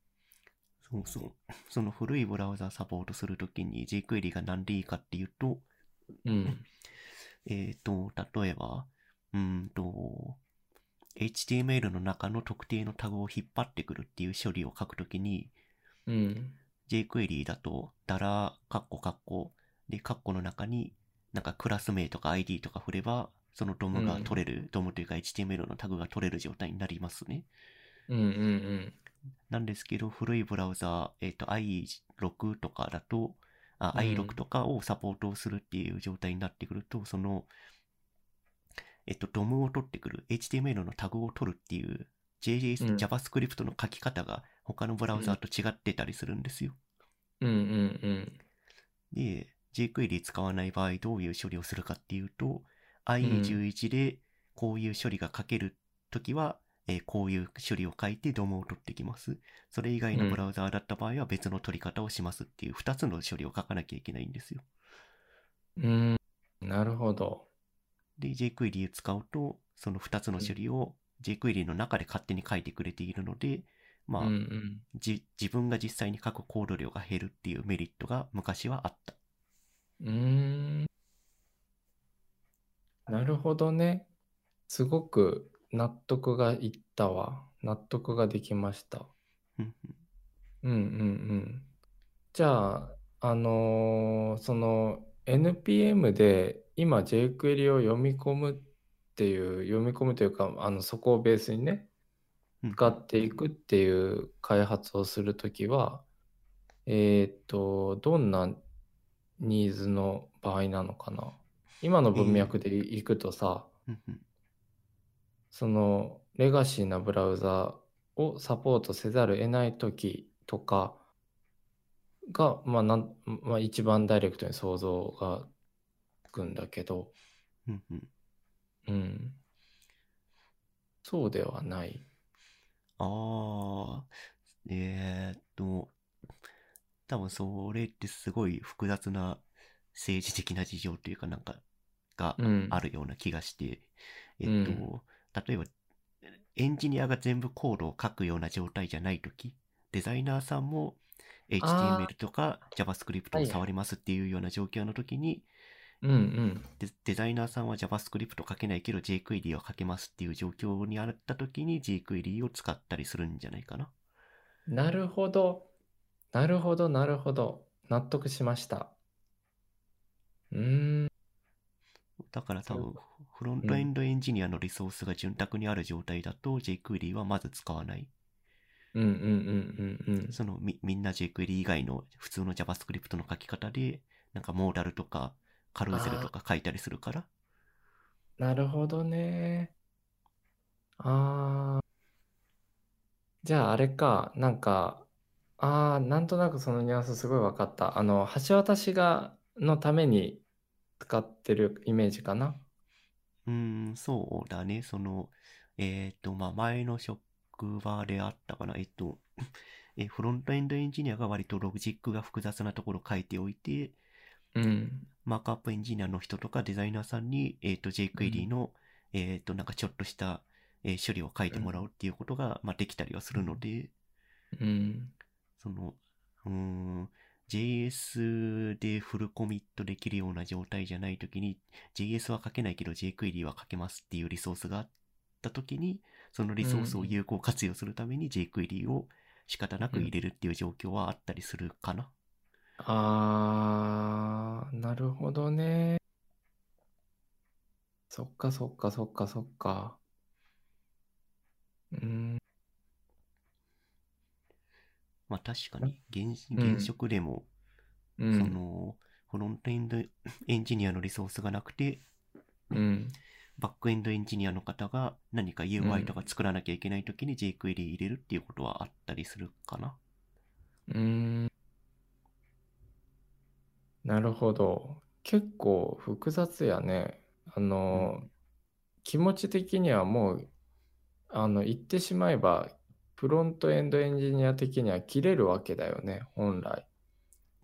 そうそう。その古いブラウザサポートするときに jQuery が何でいいかっていうと、うん。えっ、と、例えば、うーんと、HTML の中の特定のタグを引っ張ってくるっていう処理を書くときに、うん。jQuery だと、ダラ、カッコカッコ、で、カッコの中に、なんかクラス名とか ID とか振れば、そのドムが取れる、ドムというか HTML のタグが取れる状態になりますね。うんうんなんですけど、古いブラウザ、えっ、と、i6 とかだと、あ、うん i6 とかをサポートするっていう状態になってくると、その、えっと、ドムを取ってくる、HTML のタグを取るっていう、JS、うん JavaScript の書き方が他のブラウザーと違ってたりするんですよ。うん。うんうんうん。で、jQuery 使わない場合どういう処理をするかっていうと、IE11 でこういう処理が書けるときは、えーこういう処理を書いて DOM を取ってきます。それ以外のブラウザーだった場合は別の取り方をしますっていう2つの処理を書かなきゃいけないんですよ。うん。なるほど。で、jQuery を使うと、その2つの処理を jQuery の中で勝手に書いてくれているので、まあ、うんうん。じ自分が実際に書くコード量が減るっていうメリットが昔はあった。うーん。なるほどね。すごく納得がいったわ。納得ができました。うんうんうんうん。じゃあ、あのーその NPM で今 jQuery を読み込むっていう、読み込むというか、あのそこをベースにね、うん使っていくっていう開発をするときは、えっと、どんなニーズの場合なのかな。今の文脈でいくとさ、うん。うんそのレガシーなブラウザをサポートせざるを得ないときとかが、まあなんまあ、一番ダイレクトに想像がつくんだけど、うんうん。うん。そうではない。ああ、えーっと、多分それってすごい複雑な政治的な事情というかなんかがうん。あるような気がして、えっと、例えばエンジニアが全部コードを書くような状態じゃないとき、デザイナーさんもあ HTML とか JavaScript を触りますっていうような状況の時に、うんうん。デデザイナーさんは JavaScript 書けないけど jQuery は書けますっていう状況にあった時に jQuery を使ったりするんじゃないかな。なるほど。なるほど、なるほど。納得しました。うーん。だから多分フロントエンドエンジニアのリソースが潤沢にある状態だと jQuery はまず使わない。うんうんうんうんうん。そのみみんな jQuery 以外の普通の JavaScript の書き方で、なんかモーダルとかカルーセルとか書いたりするから。なるほどね。ああ。じゃああれか、なんか、ああ、なんとなくそのニュアンスすごい分かった。あの、橋渡しが、のために使ってるイメージかな。うーん、そうだね。その、えっ、と、まあ、前の職場であったかな。えっと、え、フロントエンドエンジニアが割とロジックが複雑なところを書いておいて、うん。マークアップエンジニアの人とかデザイナーさんに、えっ、と、jQuery の、えっ、と、なんかちょっとした、えー処理を書いてもらうっていうことが、まあ、できたりはするので、うん。その、うーん、JS でフルコミットできるような状態じゃないときに、JS は書けないけど jQuery は書けますっていうリソースがあったときに、そのリソースを有効活用するために jQuery を仕方なく入れるっていう状況はあったりするかな。あー、なるほどね。そっかそっかそっかそっか。うん。まあ確かに現、うん現職でも、うん。その、フロントエンドエンジニアのリソースがなくて、うん。バックエンドエンジニアの方が何か UI とか作らなきゃいけないときに jQuery 入れるっていうことはあったりするかな。うーん。なるほど。結構複雑やね。あの、気持ち的にはもう、あの、言ってしまえば、フロントエンドエンジニア的には切れるわけだよね、本来。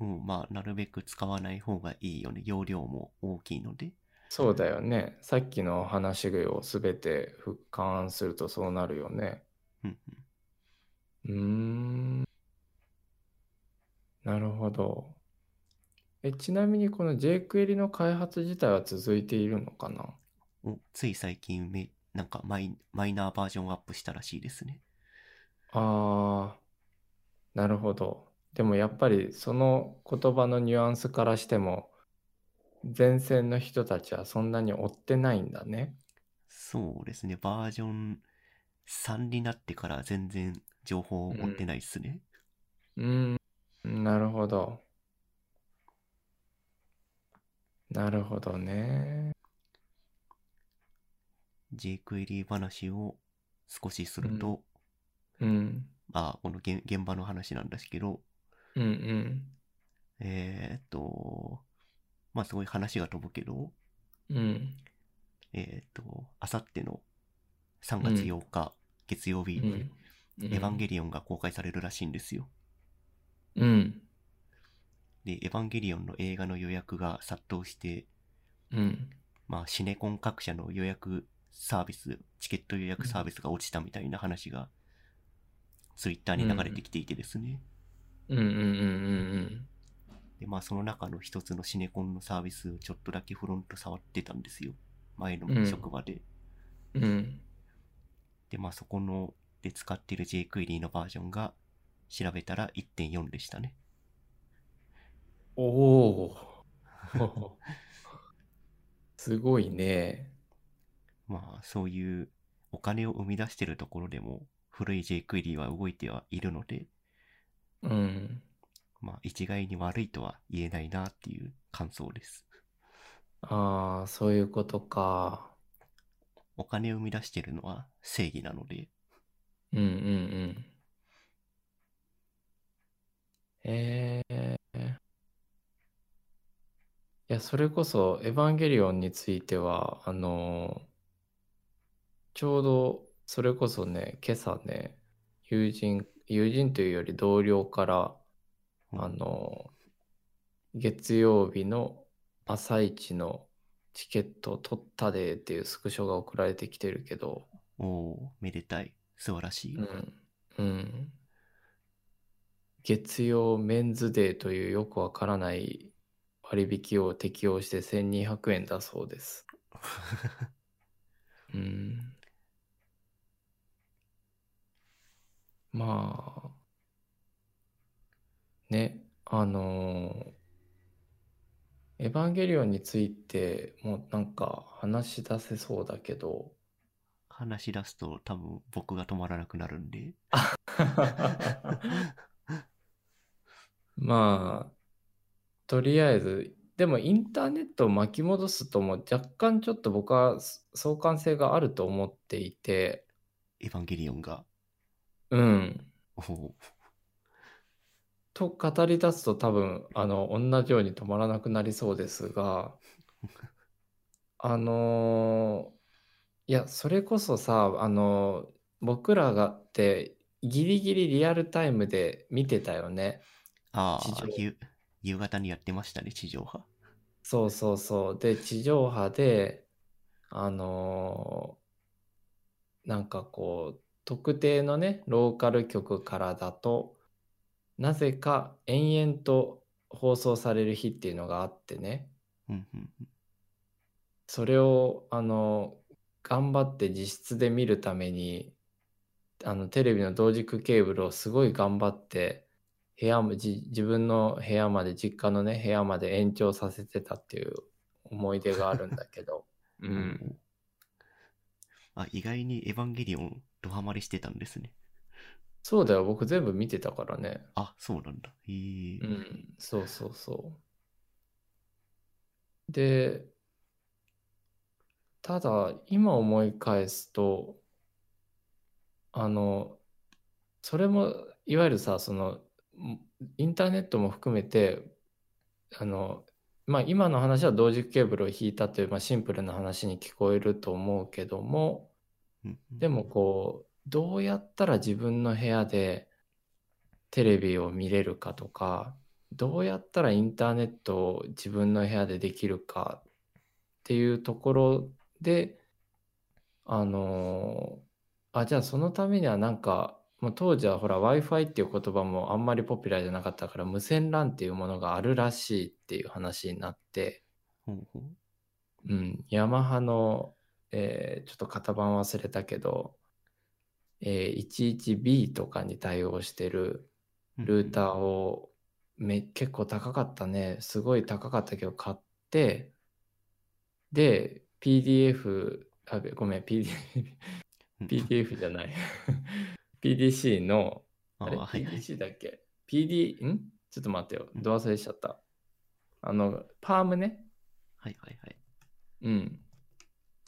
うん、まあ、なるべく使わない方がいいよね。容量も大きいので。そうだよね。さっきの話をすべて俯瞰するとそうなるよね。うんうーん。なるほど。え、ちなみにこの jQuery の開発自体は続いているのかな？うん、おつい最近め、なんかマイマイナーバージョンアップしたらしいですね。ああ、なるほど。でもやっぱりその言葉のニュアンスからしても、前線の人たちはそんなに追ってないんだね。そうですね。バージョン3になってから全然情報を持ってないっすね。うーん、なるほど。なるほどね。jQuery 話を少しすると、うん、まあ、この現現場の話なんですけど、うん、うん、えーっと、まあすごい話が飛ぶけど、うん、えっ、と、あさっての3月8日、月曜日に、エヴァンゲリオンが公開されるらしいんですよ。うん。で、エヴァンゲリオンの映画の予約が殺到して、うん。まあ、シネコン各社の予約サービス、チケット予約サービスが落ちたみたいな話が、ツイッターに流れてきていてですね。うんうんうんうんで、まあ、その中の一つのシネコンのサービスをちょっとだけフロント触ってたんですよ。前のうん職場で。うん。うん。で、まあ、そこの、で使ってる J クエリーのバージョンが、調べたら1.4でしたね。おお。すごいね。まあ、そういうお金を生み出してるところでも、古い J クエリーは動いてはいるので、うん。まあ、一概に悪いとは言えないなっていう感想です。ああ、そういうことか。お金を生み出してるのは正義なので、うんうんうん。ええいや、それこそ、エヴァンゲリオンについては、あのちょうど、それこそね、今朝ね、友人、友人というより同僚から、あの月曜日の朝一のチケットを取ったでっていうスクショが送られてきてるけど、おおめでたい。素晴らしい。うん。うん。月曜メンズデーというよくわからない割引を適用して1200円だそうです。うん。まあ、ね、あのエヴァンゲリオンについてもうなんか話し出せそうだけど、話し出すと多分僕が止まらなくなるんで。まあ、とりあえず、でもインターネットを巻き戻すとも若干ちょっと僕は相関性があると思っていて、エヴァンゲリオンが。うん。と語り出すと多分あの同じように止まらなくなりそうですがあのーいやそれこそさあの僕らがってギリギリリアルタイムで見てたよねああ夕夕方にやってましたね、地上波。そうそうそうで地上波であのーなんかこう特定のねローカル局からだとなぜか延々と放送される日っていうのがあってね。うんうんうん。それをあの頑張って自室で見るためにあのテレビの同軸ケーブルをすごい頑張って部屋もじ自分の部屋まで実家のね部屋まで延長させてたっていう思い出があるんだけど。うん。あ、意外にエヴァンゲリオン、ドハマりしてたんですね。そうだよ。僕全部見てたからね。あ、そうなんだ。へえ。うん。そうそうそう。でただ今思い返すとあのそれもいわゆるさそのんインターネットも含めてあのまあ今の話は同軸ケーブルを引いたという、まあ、シンプルな話に聞こえると思うけどもでもこうどうやったら自分の部屋でテレビを見れるかとかどうやったらインターネットを自分の部屋でできるかっていうところであのあじゃあそのためにはなんかまあ当時はほら Wi-Fi っていう言葉もあんまりポピュラーじゃなかったから無線 LAN っていうものがあるらしいっていう話になってうん、ヤマハの、えーちょっと型番忘れたけど、えー 11B とかに対応してるルーターをめ結構高かったね。すごい高かったけど買ってで PDF あごめん PDF, うん。PDF じゃない。PDC のあれあはいはい。PDC だっけ？PD ん？ちょっと待ってよ。うん。ど忘れしちゃった。あのパームね。はいはいはい。うん。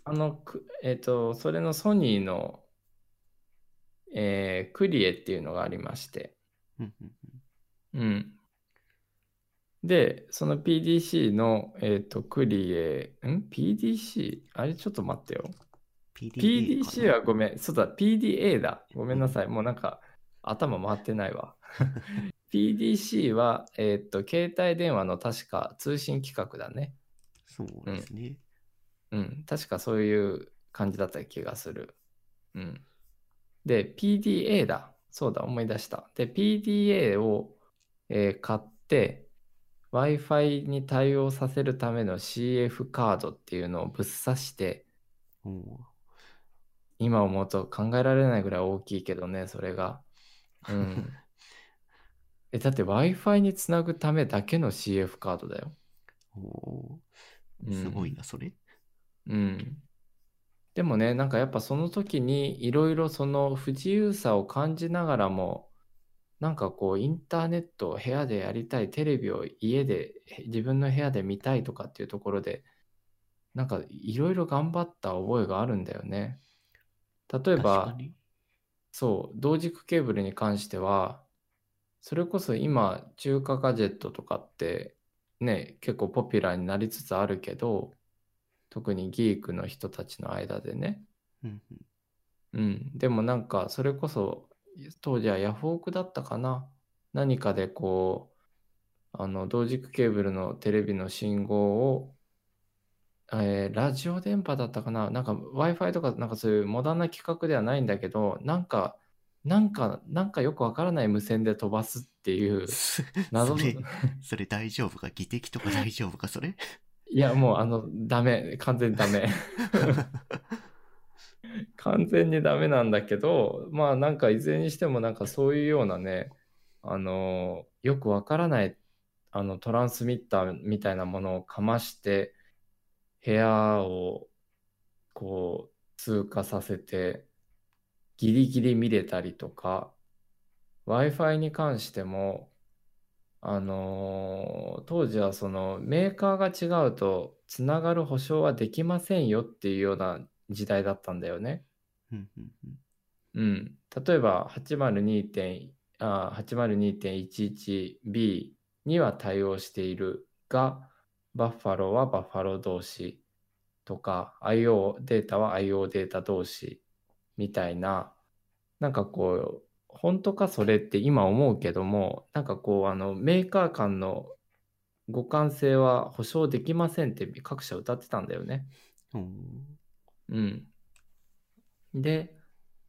あの、くえっ、と、それのソニーの、えークリエっていうのがありまして、うんうんうんうん。で、その PDC の、えっ、と、クリエ、ん ?PDC? あれちょっと待ってよ。PDC はごめん。そうだ、PDA だ。ごめんなさい。もうなんか頭回ってないわ。PDC は、えっ、と、携帯電話の確か通信規格だね。そうですね。うん。確かそういう感じだった気がする。うん。で、PDA だ。そうだ、思い出した。で、PDA を、えー買って、Wi-Fi に対応させるための CF カードっていうのをぶっ刺して、おー今思うと考えられないぐらい大きいけどね、それが。うん。え、だって Wi-Fi につなぐためだけの CF カードだよ。おすごいな、それ。うん。でもね、なんかやっぱその時にいろいろその不自由さを感じながらも、なんかこうインターネットを部屋でやりたい、テレビを家でへ自分の部屋で見たいとかっていうところで、なんかいろいろ頑張った覚えがあるんだよね。例え確かば、に。そう、同軸ケーブルに関しては、それこそ今、中華ガジェットとかってね、結構ポピュラーになりつつあるけど、特にギークの人たちの間でね。うんうんうん。でもなんか、それこそ、当時はヤフオクだったかな。何かでこう、あの、同軸ケーブルのテレビの信号を、えーラジオ電波だったかな。なんか Wi-Fi とかなんかそういうモダンな規格ではないんだけど、なんか、なんか、なんかよくわからない無線で飛ばすっていう謎の、それ、それ大丈夫か？技的とか大丈夫か？それ？いやもうあの、ダメ。完全にダメ。完全にダメなんだけど、まあなんかいずれにしてもなんかそういうようなね、あの、よくわからないあのトランスミッターみたいなものをかまして、部屋をこう通過させて、ギリギリ見れたりとか、Wi-Fi に関しても、あのー当時はそのメーカーが違うとつながる保証はできませんよっていうような時代だったんだよね。うん。例えば802点あ 802.11b には対応しているが、バッファローはバッファロー同士とか、IO データは IO データ同士みたいな、なんかこう、本当かそれって今思うけども、なんかこう、あの、メーカー間の互換性は保証できませんって各社歌ってたんだよね。うんうん。で、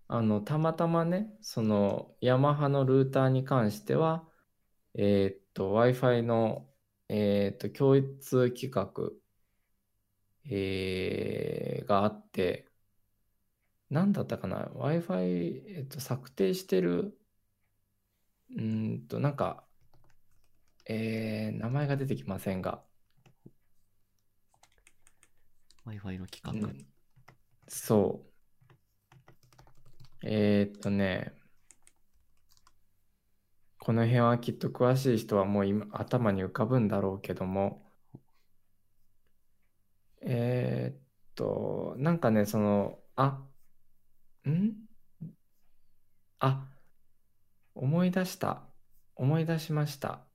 あの、たまたまね、その、ヤマハのルーターに関しては、えーっと、Wi-Fi の、えーっと、共通規格、えーがあって、なんだったかな ?Wi-Fi、えっと、策定してる、うーんと、なんか、えー名前が出てきませんが、Wi-Fi の規う格。んそう。えーっとね、この辺はきっと詳しい人はもう今頭に浮かぶんだろうけども、えーっと、なんかね、その、あ、ん？あ、思い出した。思い出しました。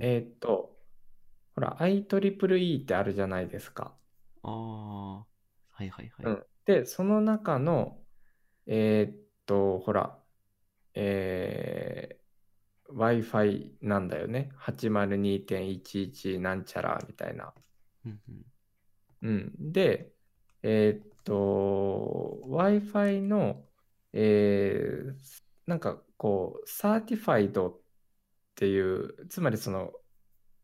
えーっと、ほら、IEEE ってあるじゃないですか。ああ、はいはいはい。うんで、その中の、えーっと、ほら、えー Wi-Fi なんだよね。802.11なんちゃらみたいな。うんうんうん。で、えーっと、Wi-Fi の、えーなんかこう、 Certified っていう、つまりその、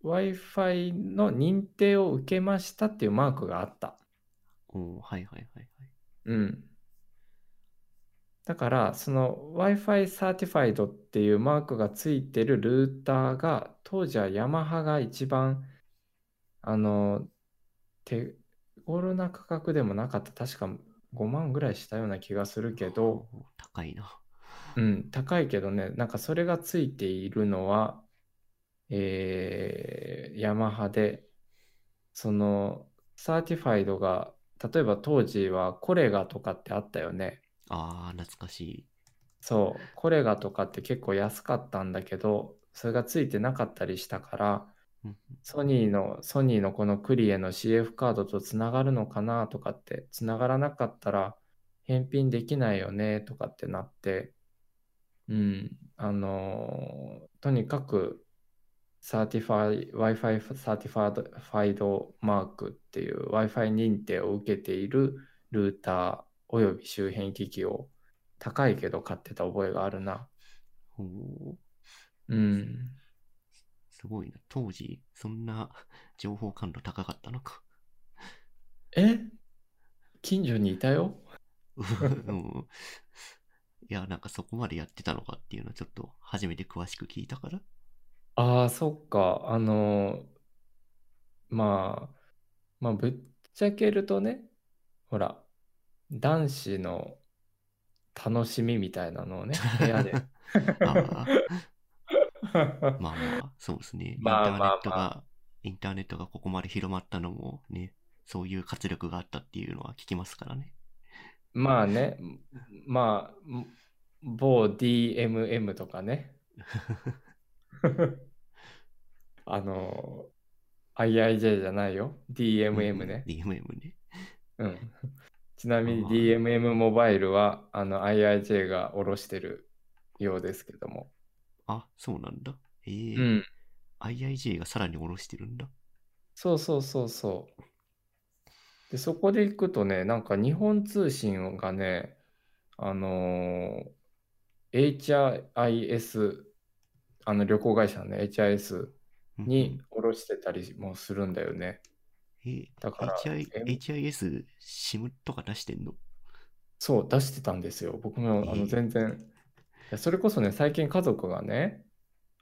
Wi-Fi の認定を受けましたっていうマークがあった。おーはいはいはいはい。うん。だから、その Wi-Fi サーティファイドっていうマークがついてるルーターが、当時はヤマハが一番、あの、手頃な価格でもなかった。確か5万ぐらいしたような気がするけど、高いな。うん、高いけどね、なんかそれがついているのは、えーヤマハで、その、 certified が、例えば当時はコレガとかってあったよね。ああ、懐かしい。そう、コレガとかって結構安かったんだけど、それがついてなかったりしたから、うんソニーの、ソニーのこのクリエの CF カードとつながるのかなとかって、つながらなかったら返品できないよねとかってなって、うん、あのーとにかく、サーティファイ、Wi-Fi サーティファイドマークっていう Wi-Fi 認定を受けているルーターおよび周辺機器を高いけど買ってた覚えがあるな。うん。すごいな。当時、そんな 情報感度高かったのか。え？近所にいたよ？うんいや、なんかそこまでやってたのかっていうのはちょっと初めて詳しく聞いたから。ああ、そっか。あの、まあ、まあ、ぶっちゃけるとね、ほら、男子の楽しみみたいなのをね、部屋で。あ まあまあ、そうですね。インターネまあまあットが、インターネットがここまで広まったのもね、そういう活力があったっていうのは聞きますからね。まあね、まあ、某 DMM とかね、あの、IIJ じゃないよ、DMM ね。DMM ね。うん。ちなみにまあ DMM モバイルはあの IIJ が下ろしてるようですけども。あ、そうなんだ。ええうん。IIJ がさらに下ろしてるんだ。そうそうそうそう。で、そこで行くとね、なんか日本通信がね、あのー HIS、あの旅行会社のね、HIS うんに下ろしてたりもするんだよね。うん、えだから HI HIS、SIM とか出してんの？そう、出してたんですよ。僕もあのええ全然。いやそれこそね、最近家族がね、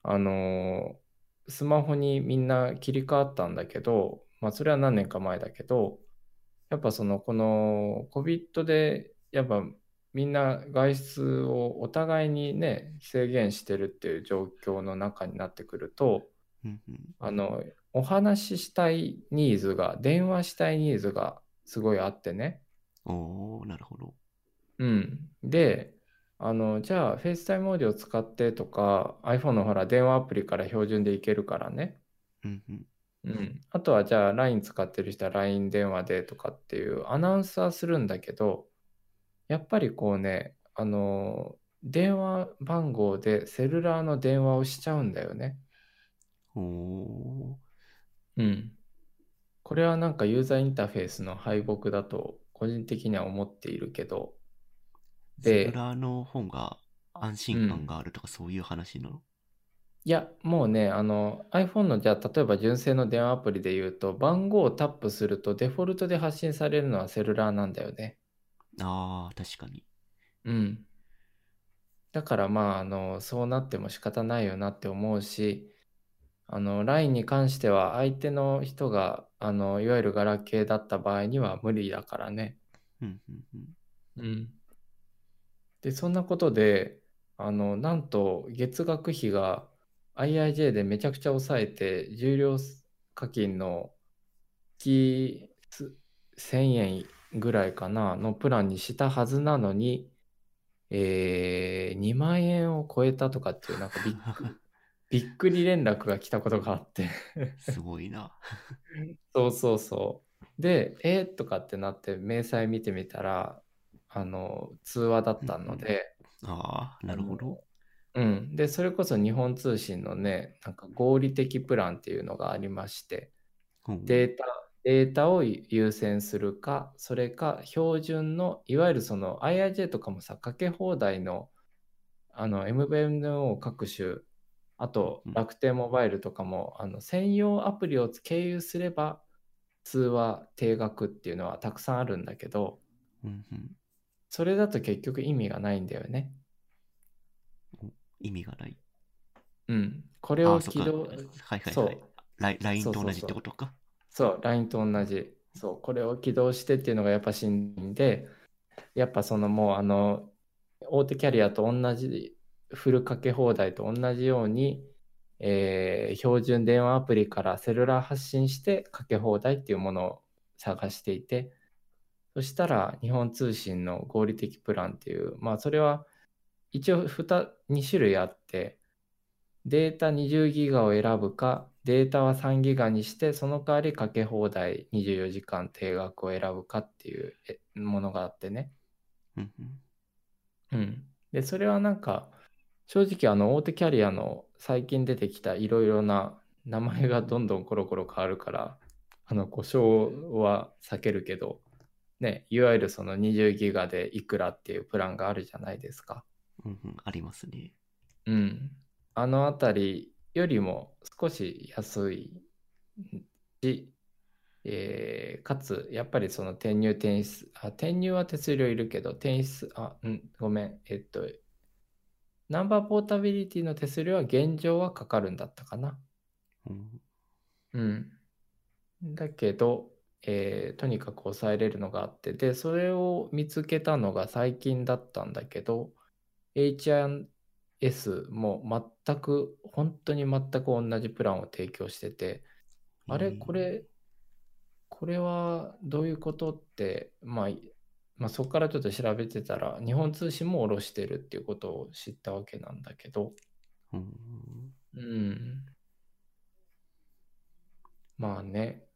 あのースマホにみんな切り替わったんだけど、まあそれは何年か前だけど、やっぱその、この COVID で、やっぱみんな外出をお互いにね、制限してるっていう状況の中になってくると、うんうんあの、お話ししたいニーズが、電話したいニーズがすごいあってね。おー、なるほど。うん。で、あの、じゃあ、FaceTime オーディオ使ってとか、iPhone のほら、電話アプリから標準でいけるからね。うんうんうん。あとは、じゃあ、LINE 使ってる人は LINE 電話でとかっていうアナウンスはするんだけど、やっぱりこうね、あの、電話番号でセルラーの電話をしちゃうんだよね。うん。これはなんかユーザーインターフェースの敗北だと個人的には思っているけど、でセルラーの方が安心感があるとかそういう話なの、いや、もうね、あの iPhone のじゃあ例えば純正の電話アプリで言うと番号をタップするとデフォルトで発信されるのはセルラーなんだよね。ああ、確かに。うん。だからまあ、あの、そうなっても仕方ないよなって思うし、あの、LINE に関しては相手の人が、あの、いわゆるガラケーだった場合には無理だからね。うんうんうん。うん。で、そんなことで、あの、なんと月額費が IIJ でめちゃくちゃ抑えて、重量課金の月す1000円ぐらいかなのプランにしたはずなのに、えー、2万円を超えたとかっていう、なんかびっく びっくり連絡が来たことがあって。すごいな。そうそうそう。で、えー、とかってなって、明細見てみたら、あの、通話だったので、ああ、なるほど。うん。で、それこそ日本通信のね、なんか合理的プランっていうのがありまして、データ、データを優先するか、それか標準の、いわゆるその IIJ とかもさ、かけ放題の、あの、MVNO 各種、あとうん。楽天モバイルとかも、あの、専用アプリを経由すれば、通話定額っていうのはたくさんあるんだけど、うんうん。それだと結局意味がないんだよね。意味がない。うん。これ。を起動、はいはいそうはい。ライ LINE と同じってことか？そう、LINE と同じ。そう、これを起動してっていうのがやっぱしんで、やっぱそのもうあの、大手キャリアと同じ、フルかけ放題と同じように、えー標準電話アプリからセルラー発信してかけ放題っていうものを探していて、そしたら日本通信の合理的プランっていう、まあそれは一応 2, 2種類あって、データ20ギガを選ぶか、データは3ギガにして、その代わりかけ放題24時間定額を選ぶかっていうえものがあってね。うんうん。うん。で、それはなんか、正直あの大手キャリアの最近出てきたいろいろな名前がどんどんコロコロ変わるから、あの故障は避けるけど、ね、いわゆるその20ギガでいくらっていうプランがあるじゃないですか。うんうん。ありますね。うん。あのあたりよりも少し安いし、えーかつ、やっぱりその転入転出、あ、転入は手数料いるけど、転出、あ、うん、ごめん、えっと、ナンバーポータビリティの手数料は現状はかかるんだったかな。うん。うん。だけど、えーとにかく抑えれるのがあって、で、それを見つけたのが最近だったんだけど、H&S も全く、本当に全く同じプランを提供してて、あれ、うんこれ、これはどういうことって、まあ、いまあ、そこからちょっと調べてたら、日本通信も下ろしてるっていうことを知ったわけなんだけど、うん。うん。まあね、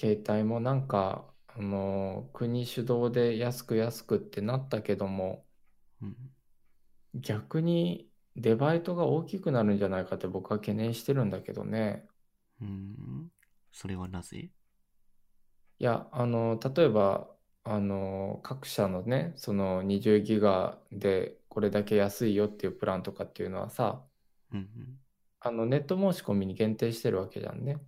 携帯もなんか、あの国主導で安く安くってなったけども、うん。逆にデバイトが大きくなるんじゃないかって僕は懸念してるんだけどね。うん。それはなぜ？いや、あの、例えば、あの、各社のね、その20ギガでこれだけ安いよっていうプランとかっていうのはさ、うんうん。あの、ネット申し込みに限定してるわけじゃんね。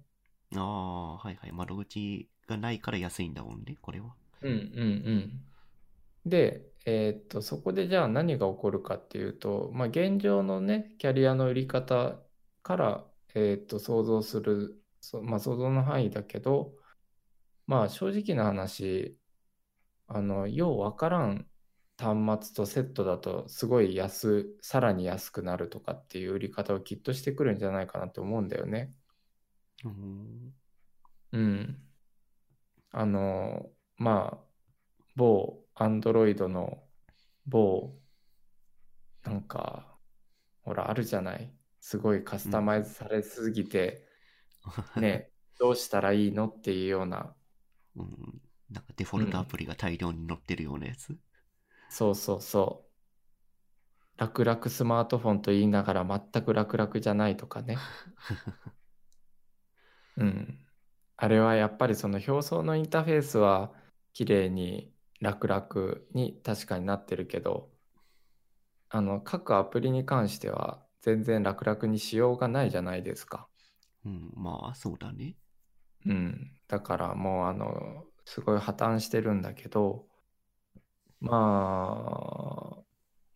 ああ、はいはい。窓口がないから安いんだもんね、これは。うんうんうん。で、えーっと、そこでじゃあ何が起こるかっていうと、まあ、現状のね、キャリアの売り方から、えーっと、想像する、そまあ、想像の範囲だけど、まあ、正直な話、あの、ようわからん端末とセットだと、すごい安、さらに安くなるとかっていう売り方をきっとしてくるんじゃないかなって思うんだよね。うん。うん。あの、まあ、某アンドロイドの某、なんか、ほら、あるじゃない。すごいカスタマイズされすぎて、ね、どうしたらいいのっていうような、うん。なんかデフォルトアプリが大量に載ってるようなやつ？そうそうそう。楽々スマートフォンと言いながら全く楽々じゃないとかね。うん。あれはやっぱりその表層のインターフェースは綺麗に楽々に確かになってるけど、あの各アプリに関しては全然楽々にしようがないじゃないですか。うん。まあ、そうだね。うん。だからもうあの、すごい破綻してるんだけど、まあ、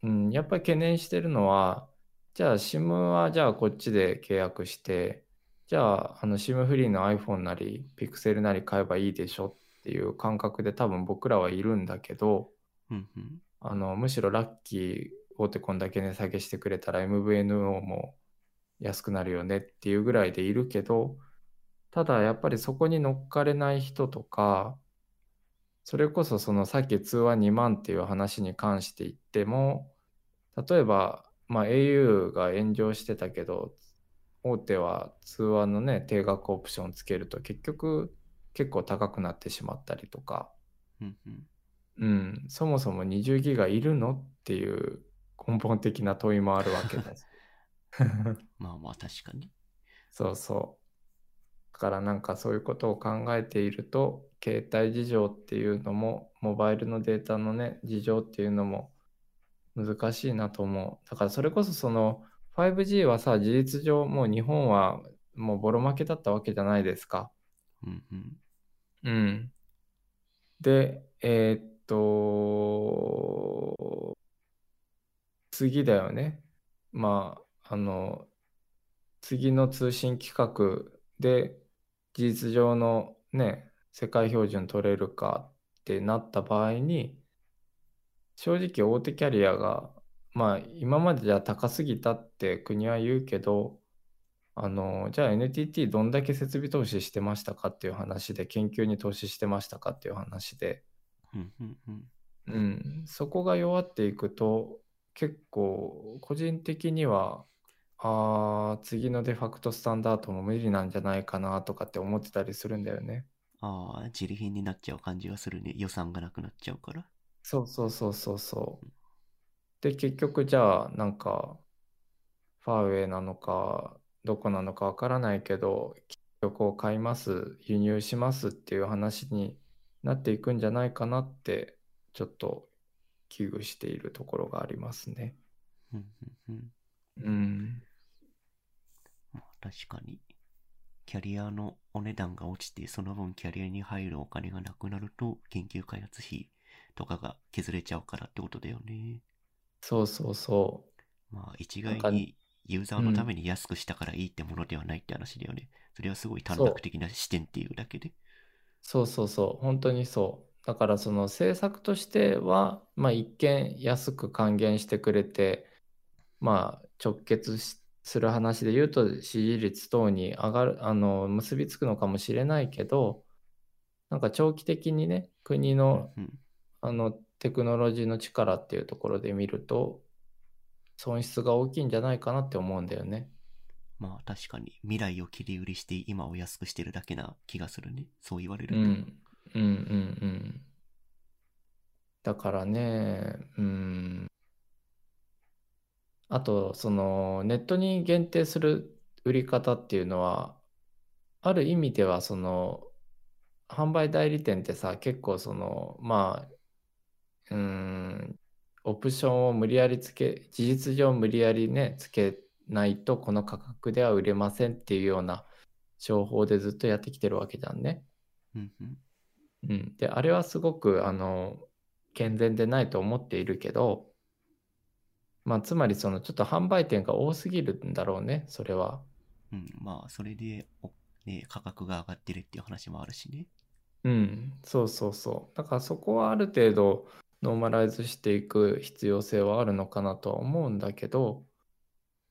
うん、やっぱり懸念してるのは、じゃあ SIM はじゃあこっちで契約して、じゃああの SIM フリーの iPhone なり Pixel なり買えばいいでしょっていう感覚で多分僕らはいるんだけど、うんうん。あのむしろラッキー大手こんだけ値下げしてくれたら MVNO も安くなるよねっていうぐらいでいるけど、ただやっぱりそこに乗っかれない人とか、それこそそのさっき通話2万っていう話に関して言っても、例えば、まあ、au が炎上してたけど、大手は通話のね、定額オプションつけると結局結構高くなってしまったりとか、うんうん。うん、そもそも20ギガいるのっていう根本的な問いもあるわけだし。まあまあ、確かに。そうそう。だからなんかそういうことを考えていると、携帯事情っていうのも、モバイルのデータのね、事情っていうのも難しいなと思う。だからそれこそその 5G はさ、事実上もう日本はもうボロ負けだったわけじゃないですか。うんうん。うん。で、えーっと、次だよね。まあ、あの、次の通信規格で事実上のね、世界標準取れるかってなった場合に、正直大手キャリアが、まあ今までじゃ高すぎたって国は言うけど、あの、じゃあ NTT どんだけ設備投資してましたかっていう話で、研究に投資してましたかっていう話で、うんそこが弱っていくと、結構個人的にはああ、次のデファクトスタンダードも無理なんじゃないかなとかって思ってたりするんだよね。ああ、自利品になっちゃう感じがするね。予算がなくなっちゃうから。そうそうそうそうそう。で、結局じゃあ、なんか、ファーウェイなのか、どこなのかわからないけど、結局を買います、輸入しますっていう話になっていくんじゃないかなって、ちょっと危惧しているところがありますね。うん確かに。キャリアのお値段が落ちて、その分キャリアに入るお金がなくなると、研究開発費とかが削れちゃうからってことだよね。そうそうそう。まあ一概にユーザーのために安くしたからいいってものではないって話だよね。それはすごい短絡的な視点っていうだけで。そうそうそう、本当にそう。だからその政策としては、まあ一見安く還元してくれて、まあ直結しする話で言うと支持率等に上がる、あの、結びつくのかもしれないけど、なんか長期的にね、国のうん。あのテクノロジーの力っていうところで見ると、損失が大きいんじゃないかなって思うんだよね。まあ確かに未来を切り売りして今を安くしてるだけな気がするね。そう言われると。うん、うん、うん、うん。だからね、うん。あと、その、ネットに限定する売り方っていうのは、ある意味では、その、販売代理店ってさ、結構その、まあ、うん、オプションを無理やりつけ、事実上無理やりね、つけないと、この価格では売れませんっていうような情報でずっとやってきてるわけじゃんね。うんうん。うん、で、あれはすごく、あの、健全でないと思っているけど、まあ、つまり、その、ちょっと販売店が多すぎるんだろうね、それは。うん、まあそれでお、ね、価格が上がってるっていう話もあるしね。うん、そうそうそう。だからそこはある程度ノーマライズしていく必要性はあるのかなとは思うんだけど、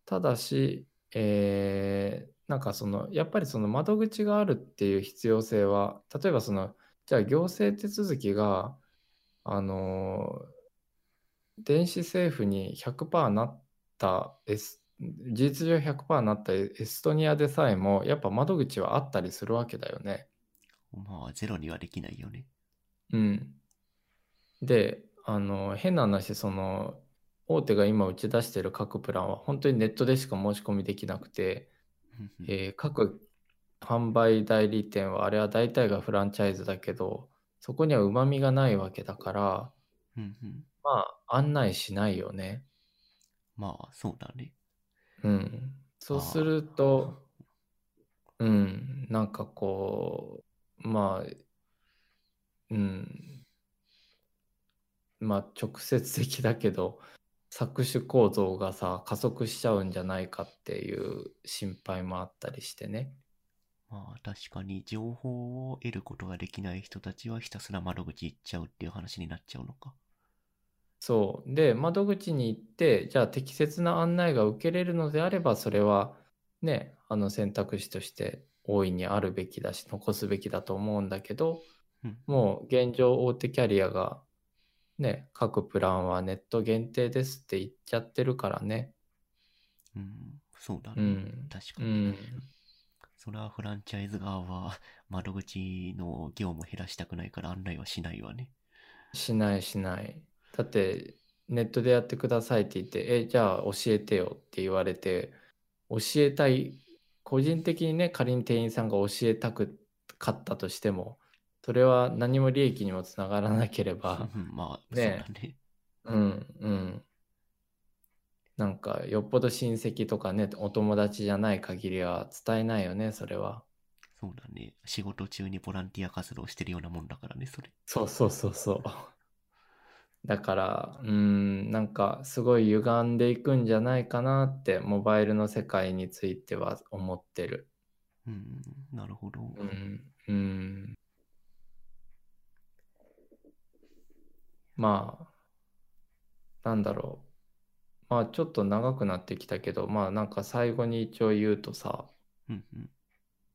ただし、えーなんかその、やっぱりその窓口があるっていう必要性は、例えばその、じゃあ行政手続きが、あのー電子政府に100%なった事実上100%なったエストニアでさえも、やっぱ窓口はあったりするわけだよね。まあゼロにはできないよね。うん。で、あの、変な話、その、大手が今打ち出している各プランは本当にネットでしか申し込みできなくて、えー各販売代理店はあれは大体がフランチャイズだけど、そこには旨味がないわけだから、うんうん。まあ、案内しないよね。まあそうだね。うん。そうすると、うん、なんかこう、まあ、うん、まあ直接的だけど、搾取構造がさ、加速しちゃうんじゃないかっていう心配もあったりしてね。まあ確かに情報を得ることができない人たちはひたすら窓口行っちゃうっていう話になっちゃうのか。そう。で、窓口に行って、じゃあ適切な案内が受けれるのであれば、それはね、あの選択肢として大いにあるべきだし、残すべきだと思うんだけど、うんもう現状大手キャリアがね、各プランはネット限定ですって言っちゃってるからね。うん、そうだね。うん。確かに。うん。それはフランチャイズ側は 窓口の業務減らしたくないから案内はしないわね。しないしない。だって、ネットでやってくださいって言って、え、じゃあ教えてよって言われて、教えたい、個人的にね、仮に店員さんが教えたくかったとしても、それは何も利益にもつながらなければ、うんまあ、ねそうだね。うんうん。なんか、よっぽど親戚とかね、お友達じゃない限りは伝えないよね、それは。そうだね。仕事中にボランティア活動してるようなもんだからね、それ。そうそうそうそう。だから、うーん、なんかすごい歪んでいくんじゃないかなって、モバイルの世界については思ってる。うん、なるほど。うん、うん。まあ、なんだろう。まあちょっと長くなってきたけど、まあなんか最後に一応言うとさ、うんうん。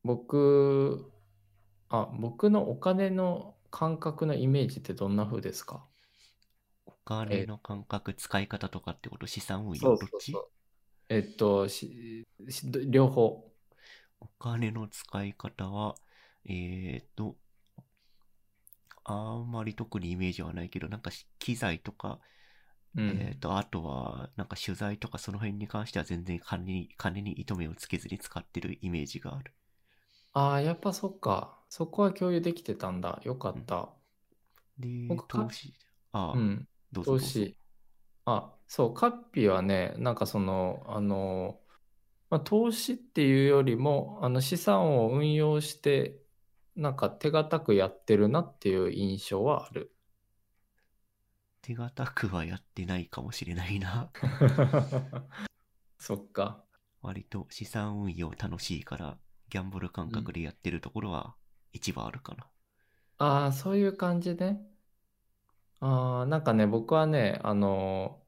僕、あ、僕のお金の感覚のイメージってどんな風ですか？お金の感覚、使い方とかってこと？資産運そ用どっち？えっと、両方。お金の使い方は、えーっと、あんまり特にイメージはないけど、なんかし機材とか、うん。えーっと、あとは、なんか取材とかその辺に関しては全然金に、金に糸目をつけずに使ってるイメージがある。ああ、やっぱそっか。そこは共有できてたんだ。よかった。で僕、か投資、ああ、うん。どうぞどうぞ。投資。あ、そう、カッピーはね、なんかその、あの、まあ、投資っていうよりも、あの資産を運用して、なんか手堅くやってるなっていう印象はある。手堅くはやってないかもしれないな。そっか。割と資産運用楽しいから、ギャンブル感覚でやってるところは一番あるかな。ああ、そういう感じね。ああ、なんかね、僕はね、あの、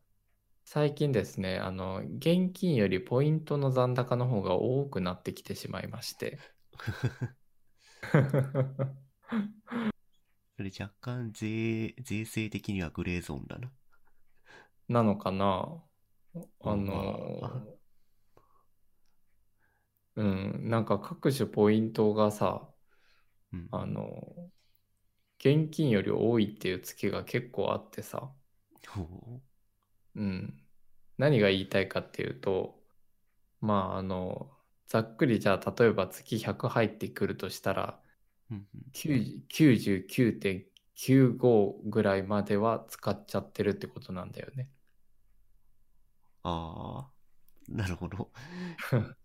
最近ですね、あの、現金よりポイントの残高の方が多くなってきてしまいまして。それ若干税、税制的にはグレーゾーンだな。なのかな？あまのあ、うん、なんか各種ポイントがさ、うん。あの、現金より多いっていう月が結構あってさ、ほうん。何が言いたいかっていうと、まあ、あの、ざっくりじゃあ、例えば月100入ってくるとしたら、う。うんうん90 99.95ぐらいまでは使っちゃってるってことなんだよね。ああ、なるほど。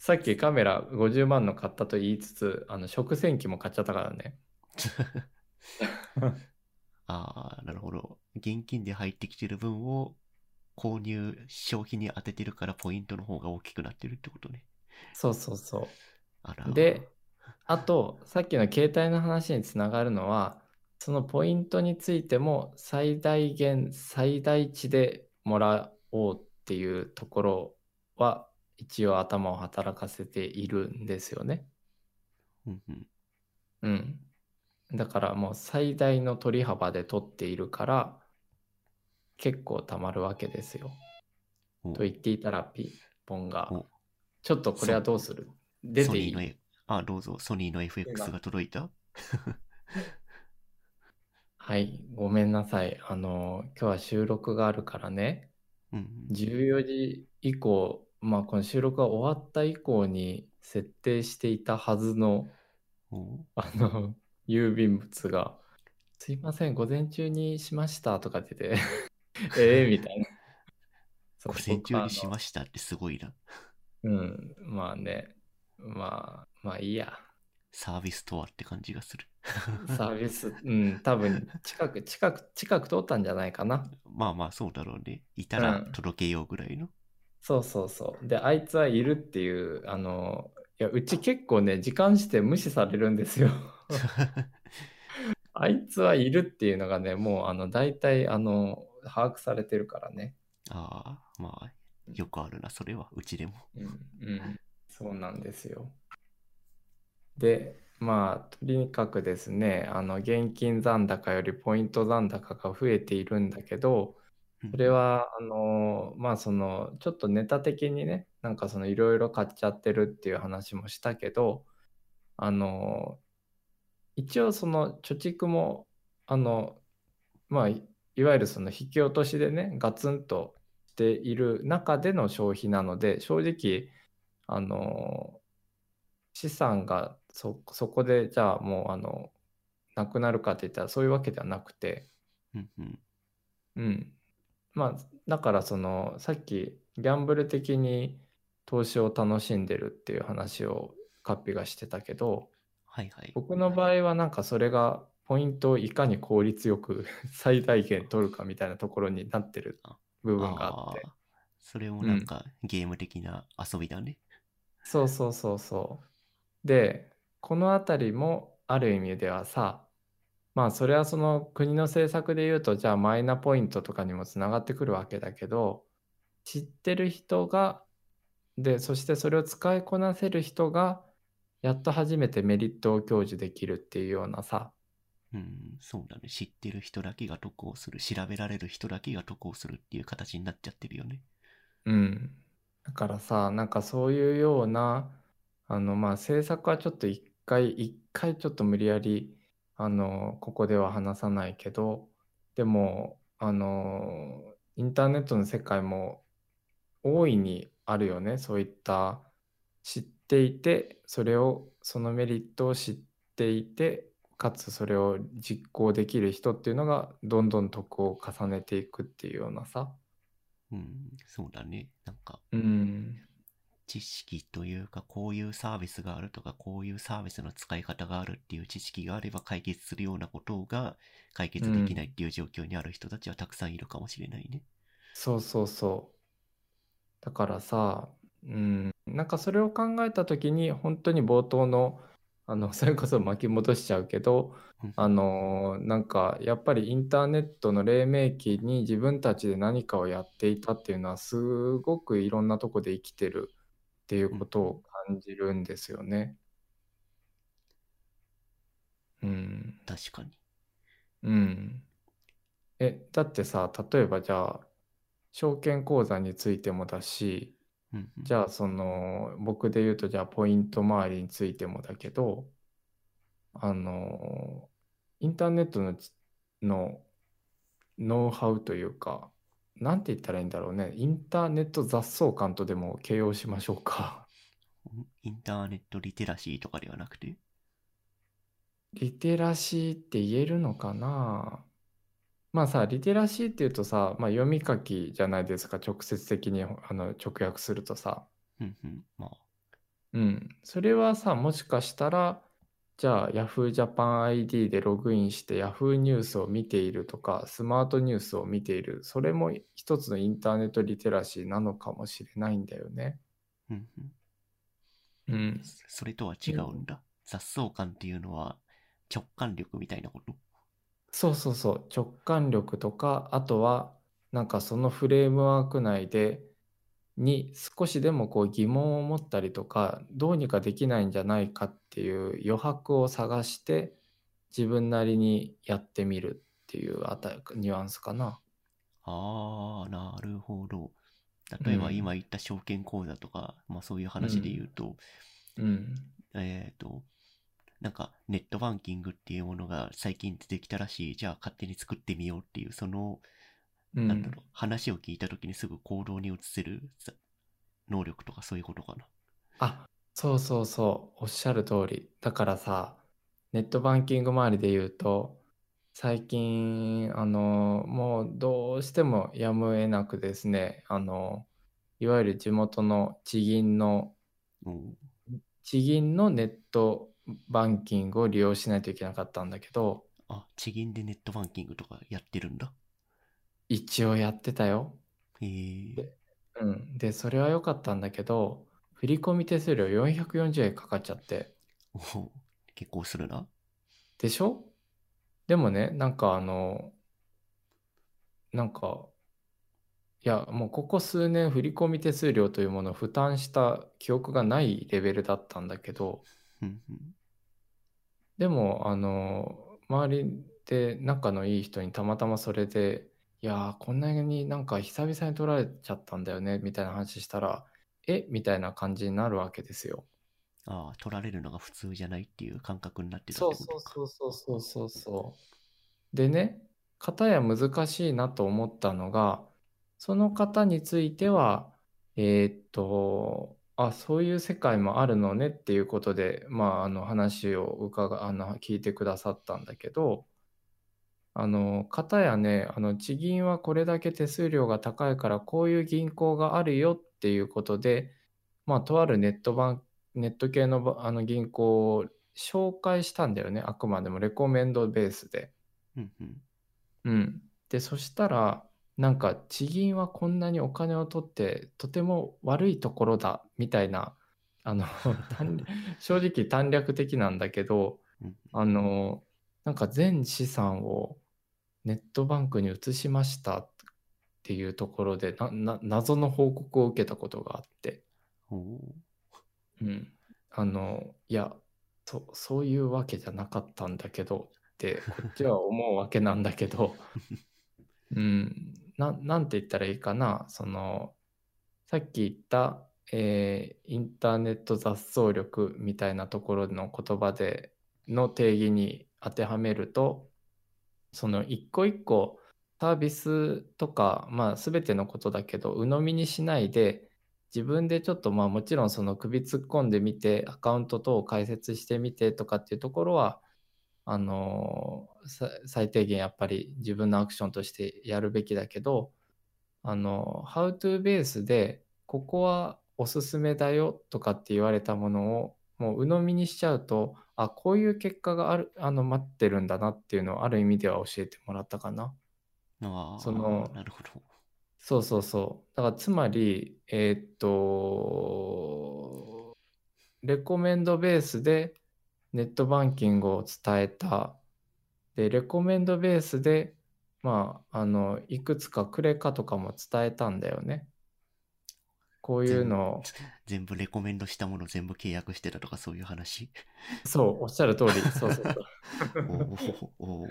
さっきカメラ50万の買ったと言いつつ、あの食洗機も買っちゃったからね。ああ、なるほど。現金で入ってきてる分を購入、消費に当ててるからポイントの方が大きくなってるってことね。そうそうそあら。う。で、あと、さっきの携帯の話につながるのは、そのポイントについても最大限、最大値でもらおうっていうところは、一応頭を働かせているんですよね。うんうん。うん。だからもう最大の取り幅で取っているから、結構たまるわけですよ。おと言っていたらピンポンがお、ちょっとこれはどうする？出ていニーの F、あ、どうぞ、ソニーの FX が届いた？はい、ごめんなさい。あの、今日は収録があるからね、うんうん。14時以降、まあこの収録が終わった以降に設定していたはずの、おあの、郵便物が、すいません、午前中にしましたとかって言って、ええみたいな。そう午前中にしましたってすごいな。うん、まあね、まあ、まあいいや。サービスとはって感じがする。サービス、うん、多分近く、近く、近く通ったんじゃないかな。まあまあそうだろうね。いたらうん届けようぐらいの。そうそうそう。で、あいつはいるっていう、あの、いや、うち結構ね、時間指定無視されるんですよ。あいつはいるっていうのがね、もう、あの、大体、あの、把握されてるからね。ああ、まあ、よくあるな、それは。うちでも。うん、うん、そうなんですよ。で、まあ、とにかくですね、あの、現金残高よりポイント残高が増えているんだけど、うんそれは、あの、まあ、その、ちょっとネタ的にね、なんかその、いろいろ買っちゃってるっていう話もしたけど、あの、一応その貯蓄も、あの、まあ、いいわゆるその引き落としでね、ガツンとしている中での消費なので、正直、あの、資産がそ、そこで、じゃあもう、あの、なくなるかって言ったらそういうわけではなくて、うんうん。うん。まあ、だからその、さっきギャンブル的に投資を楽しんでるっていう話をカッピがしてたけど、はいはい。僕の場合はなんかそれがポイントをいかに効率よく最大限取るかみたいなところになってる部分があって。ーそれもなんかゲーム的な遊びだね。そうそうそうそう。で、このあたりもある意味ではさ、まあそれはその国の政策で言うと、じゃあマイナポイントとかにもつながってくるわけだけど、知ってる人が、で、そしてそれを使いこなせる人が、やっと初めてメリットを享受できるっていうようなさ、うん、そうだね。知ってる人だけが得をする。調べられる人だけが得をするっていう形になっちゃってるよね。うん。だからさ、なんかそういうような、あの、まあ、政策はちょっと一回、一回ちょっと無理やり、あの、ここでは話さないけど、でも、あの、インターネットの世界も大いにあるよね。そういった知っていて、それを、そのメリットを知っていて、かつそれを実行できる人っていうのが、どんどん得を重ねていくっていうようなさ。うん、そうだね。なんか、うん。知識というか、こういうサービスがあるとか、こういうサービスの使い方があるっていう知識があれば解決するようなことが解決できないっていう状況にある人たちはたくさんいるかもしれないね。そうそうそう。だからさ、うん、なんかそれを考えたときに、本当に冒頭の、あの、それこそ巻き戻しちゃうけど、うんあのーなんかやっぱりインターネットの黎明期に自分たちで何かをやっていたっていうのはすごくいろんなとこで生きてるっていうことを感じるんですよね。うん。確かに。うん。え、だってさ、例えばじゃあ、証券口座についてもだし、うんうんじゃあその、僕で言うとじゃあポイント周りについてもだけど、あの、インターネットのち、のノウハウというか、なんて言ったらいいんだろうね。インターネット雑草感とでも形容しましょうか。インターネットリテラシーとかではなくて？リテラシーって言えるのかな？まあさ、リテラシーっていうとさ、まあ、読み書きじゃないですか、直接的にあの直訳するとさ。うんうん。まあ、うん。それはさ、もしかしたら、じゃあ Yahoo Japan ID でログインして Yahoo ニュースを見ているとか、スマートニュースを見ている、それも一つのインターネットリテラシーなのかもしれないんだよね。うんうん。うん。それとは違うんだ。雑草感っていうのは直感力みたいなこと？そうそうそう、直感力とか、あとは、なんかそのフレームワーク内で、に少しでもこう疑問を持ったりとか、どうにかできないんじゃないかっていう余白を探して、自分なりにやってみるっていうあたニュアンスかな。ああ、なるほど。例えばうん今言った証券口座とか、まあそういう話で言うと、うん。えっ、と、なんかネットバンキングっていうものが最近出てきたらしい、じゃあ勝手に作ってみようっていう、その、うんなんだろう、話を聞いた時にすぐ行動に移せるさ能力とかそういうことかな。あ、そうそうそう、おっしゃる通り。だからさ、ネットバンキング周りで言うと、最近、あの、もうどうしてもやむを得なくですね、あの、いわゆる地元の地銀の、うん。地銀のネットバンキングを利用しないといけなかったんだけど、あ、地銀でネットバンキングとかやってるんだ？一応やってたよ。へえ。うん。で、それは良かったんだけど、振込手数料440円かかっちゃって。おお結構するな。でしょ？でもね、なんかあの、なんか、いや、もうここ数年振込手数料というものを負担した記憶がないレベルだったんだけど、うんうん。でも、あの、周りで仲のいい人にたまたまそれで、いやー、こんなになんか久々に取られちゃったんだよね、みたいな話したら、えみたいな感じになるわけですよ。ああ、取られるのが普通じゃないっていう感覚になってたそう。そうそうそうそうそうそう。でね、片や難しいなと思ったのが、その方については、えーっと、あ、そういう世界もあるのねっていうことで、まあ、あの話を伺あの聞いてくださったんだけど、あの、片やね、あの、地銀はこれだけ手数料が高いから、こういう銀行があるよっていうことで、まあ、とあるネットバン、ネット系のばあの銀行を紹介したんだよね。あくまでもレコメンドベースで。うんうん。うん。で、そしたら、なんか地銀はこんなにお金を取ってとても悪いところだみたいな、あの、短正直短絡的なんだけど、うんあの、なんか全資産をネットバンクに移しましたっていうところでな、な、謎の報告を受けたことがあって、うん。あの、いや、そ、そういうわけじゃなかったんだけどって、こっちは思うわけなんだけど、うん、な、なんて言ったらいいかな、その、さっき言った、えーインターネット雑草力みたいなところの言葉での定義に当てはめるとその一個一個サービスとかまあ全てのことだけど鵜呑みにしないで自分でちょっとまあもちろんその首突っ込んでみてアカウント等を開設してみてとかっていうところはあの最低限やっぱり自分のアクションとしてやるべきだけどあの How to ベースでここはおすすめだよとかって言われたものをもう鵜呑みにしちゃうとあこういう結果があるあの待ってるんだなっていうのをある意味では教えてもらったかな。ああ、そのなるほど。そうそうそう。だからつまり、えーっと、レコメンドベースでネットバンキングを伝えた。で、レコメンドベースで、まあ、あの、いくつかクレカとかも伝えたんだよね。こういうのを、全部レコメンドしたもの全部契約してたとかそういう話？そう、おっしゃる通り、そうそうそう。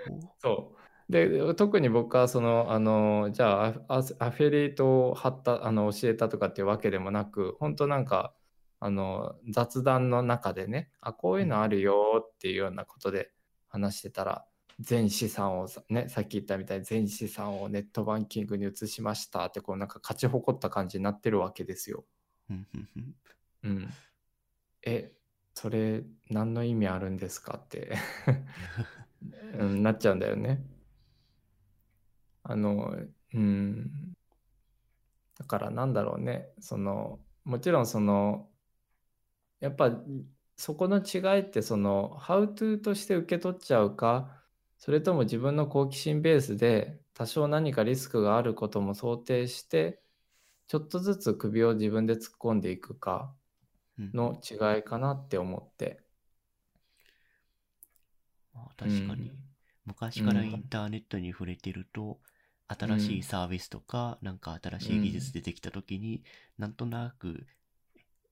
そう。で、特に僕はその、あの、じゃあ、アアアフィリエイトを貼った、あの、教えたとかっていうわけでもなく、本当なんか、あの、雑談の中でね、あ、こういうのあるよっていうようなことで話してたら、全資産をさね、さっき言ったみたいに全資産をネットバンキングに移しましたって、こうなんか勝ち誇った感じになってるわけですよ。うん。え、それ何の意味あるんですか？って うん、なっちゃうんだよね。あの、うん。だからなんだろうね。その、もちろんその、やっぱそこの違いってその、How to として受け取っちゃうか、それとも自分の好奇心ベースで多少何かリスクがあることも想定して、ちょっとずつ首を自分で突っ込んでいくかうん。の違いかなって思って。まあ確かに、昔からインターネットに触れてると、新しいサービスとか、なんか新しい技術出てきた時に、なんとなく、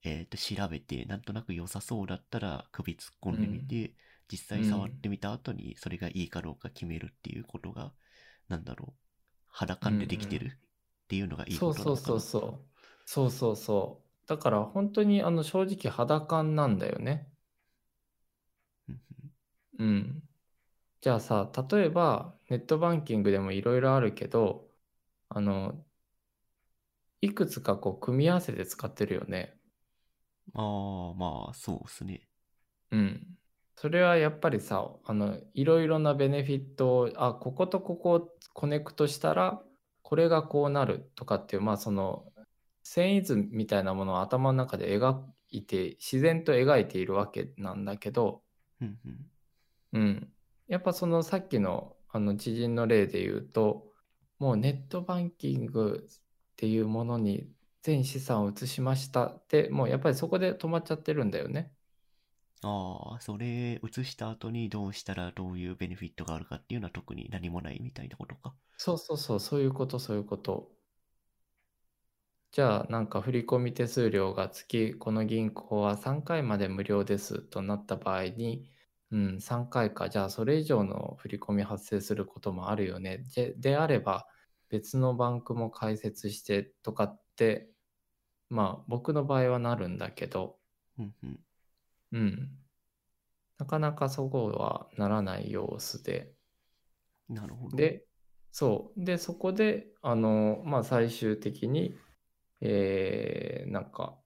えっ、と、調べて、なんとなく良さそうだったら首突っ込んでみて、実際触ってみた後にそれがいいかどうか決めるっていうことが、なんだろう、肌感でできてるっていうのがいいそうことなのかな？そうそうそう。そうそうそう。だから本当にあの正直肌感なんだよね。うんうん。じゃあさ、例えばネットバンキングでもいろいろあるけど、あの、いくつかこう組み合わせて使ってるよね。うんああ、まあ、そうですね。うん。それはやっぱりさ、あの、いろいろなベネフィットを、あ、こことここをコネクトしたら、これがこうなるとかっていう、まあその、繊維図みたいなものを頭の中で描いて、自然と描いているわけなんだけど、うんうんうん。やっぱそのさっきのあの知人の例で言うと、もうネットバンキングっていうものに全資産を移しましたって、もうやっぱりそこで止まっちゃってるんだよね。ああ、それ移した後にどうしたらどういうベネフィットがあるかっていうのは特に何もないみたいなことか。そうそうそう、そういうこと、そういうこと。じゃあ、なんか振込手数料が月、この銀行は3回まで無料ですとなった場合に、うん、3回か、じゃあそれ以上の振込発生することもあるよね。で、であれば、別のバンクも開設してとかって、まあ僕の場合はなるんだけど、うんうん。うん。なかなかそこはならない様子で、なるほど。で、そう。で、そこで、あの、まあ、最終的に、えー、なんか、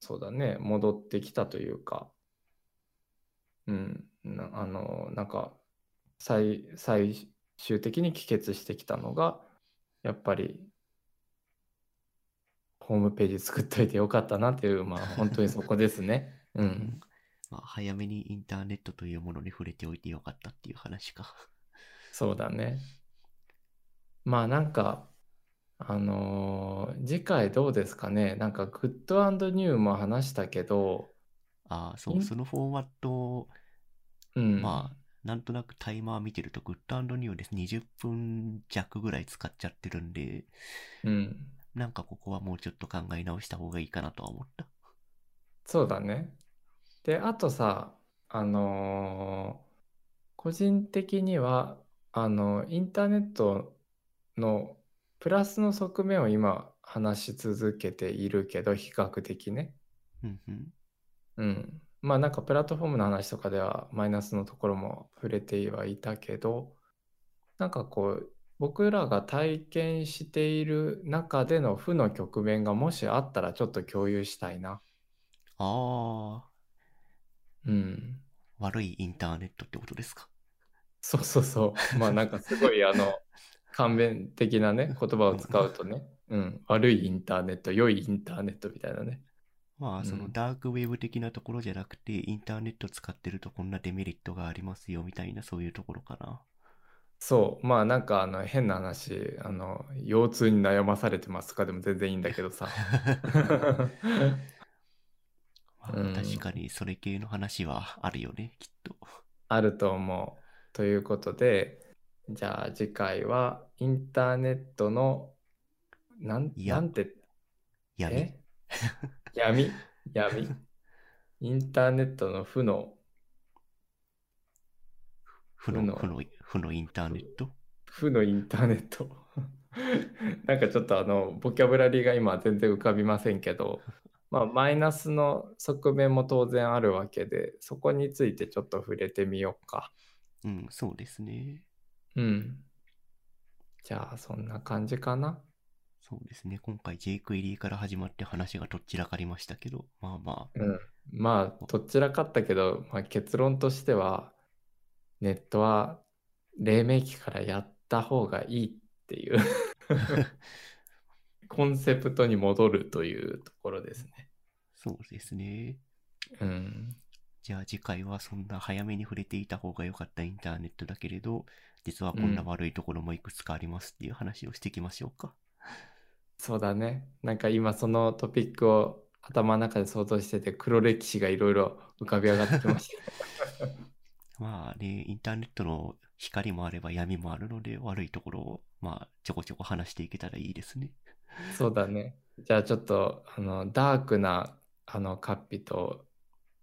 そうだね、戻ってきたというか、うん、なあの、なんか、最、最終的に帰結してきたのが、やっぱり、ホームページ作っといてよかったなっていう、まあ、本当にそこですね。う。うんんまあ、早めにインターネットというものに触れておいてよかったっていう話か。そうだね。まあなんか、あのー次回どうですかね。なんかグッドニューも話したけど、ああ、そう、そのフォーマット、うん。まあ、なんとなくタイマー見てると、グッドニューで20分弱ぐらい使っちゃってるんで、うん。なんかここはもうちょっと考え直した方がいいかなとは思った。そうだね。で、あとさ、あのー個人的には、あの、インターネットのプラスの側面を今、話し続けているけど、比較的ね。うんうん。うん。まあなんかプラットフォームの話とかではマイナスのところも触れてはいたけど、なんかこう、僕らが体験している中での負の局面がもしあったらちょっと共有したいな。ああ、うん。悪いインターネットってことですか？そうそうそう。まあなんかすごいあの、簡便的なね、言葉を使うとね、うん、悪いインターネット、良いインターネットみたいなね。まあ、うんそのダークウェブ的なところじゃなくて、インターネット使ってるとこんなデメリットがありますよみたいなそういうところかな。そう、まあなんかあの変な話、あの、腰痛に悩まされてますとかでも全然いいんだけどさ。まあうん確かにそれ系の話はあるよね、きっと。あると思う。ということで、じゃあ次回はインターネットの、なん、なんて、闇。え？闇？闇？インターネットの負の、負の、負の、負のインターネット？負のインターネット。なんかちょっとあの、ボキャブラリーが今全然浮かびませんけど、まあ、マイナスの側面も当然あるわけで、そこについてちょっと触れてみようか。うん、そうですね。うん。じゃあ、そんな感じかな。そうですね。今回 J クエリーから始まって話がどっちらかりましたけど、まあまあ、うん。まあ、どちらかったけど、まあ、結論としては、ネットは黎明期からやった方がいいっていう コンセプトに戻るというところですね。そうですね。うん。じゃあ次回はそんな早めに触れていた方が良かったインターネットだけれど、実はこんな悪いところもいくつかありますっていう話をしていきましょうか。そうだね。なんか今そのトピックを頭の中で想像してて黒歴史がいろいろ浮かび上がってきました。まあね、インターネットの光もあれば闇もあるので、悪いところを、まあ、ちょこちょこ話していけたらいいですね。そうだね。じゃあちょっとあのダークなあのカッピと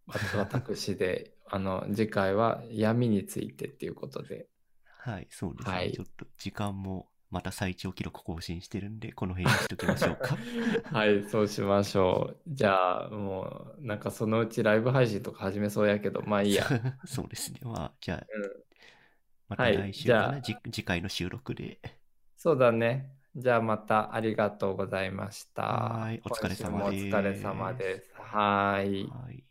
わ私で あの次回は闇についてっていうことで。はい、そうですね。はいちょっと時間もまた最長記録更新してるんで、この辺にしときましょうか。はい、そうしましょう。じゃあもうなんかそのうちライブ配信とか始めそうやけど、まあいいや。そうですね。まあ、じゃあ、うんまたはい来週かな、じゃあじ次回の収録で。そうだね。じゃあまたありがとうございました。はーいお疲れ様ですお疲れ様です。はーい。はい。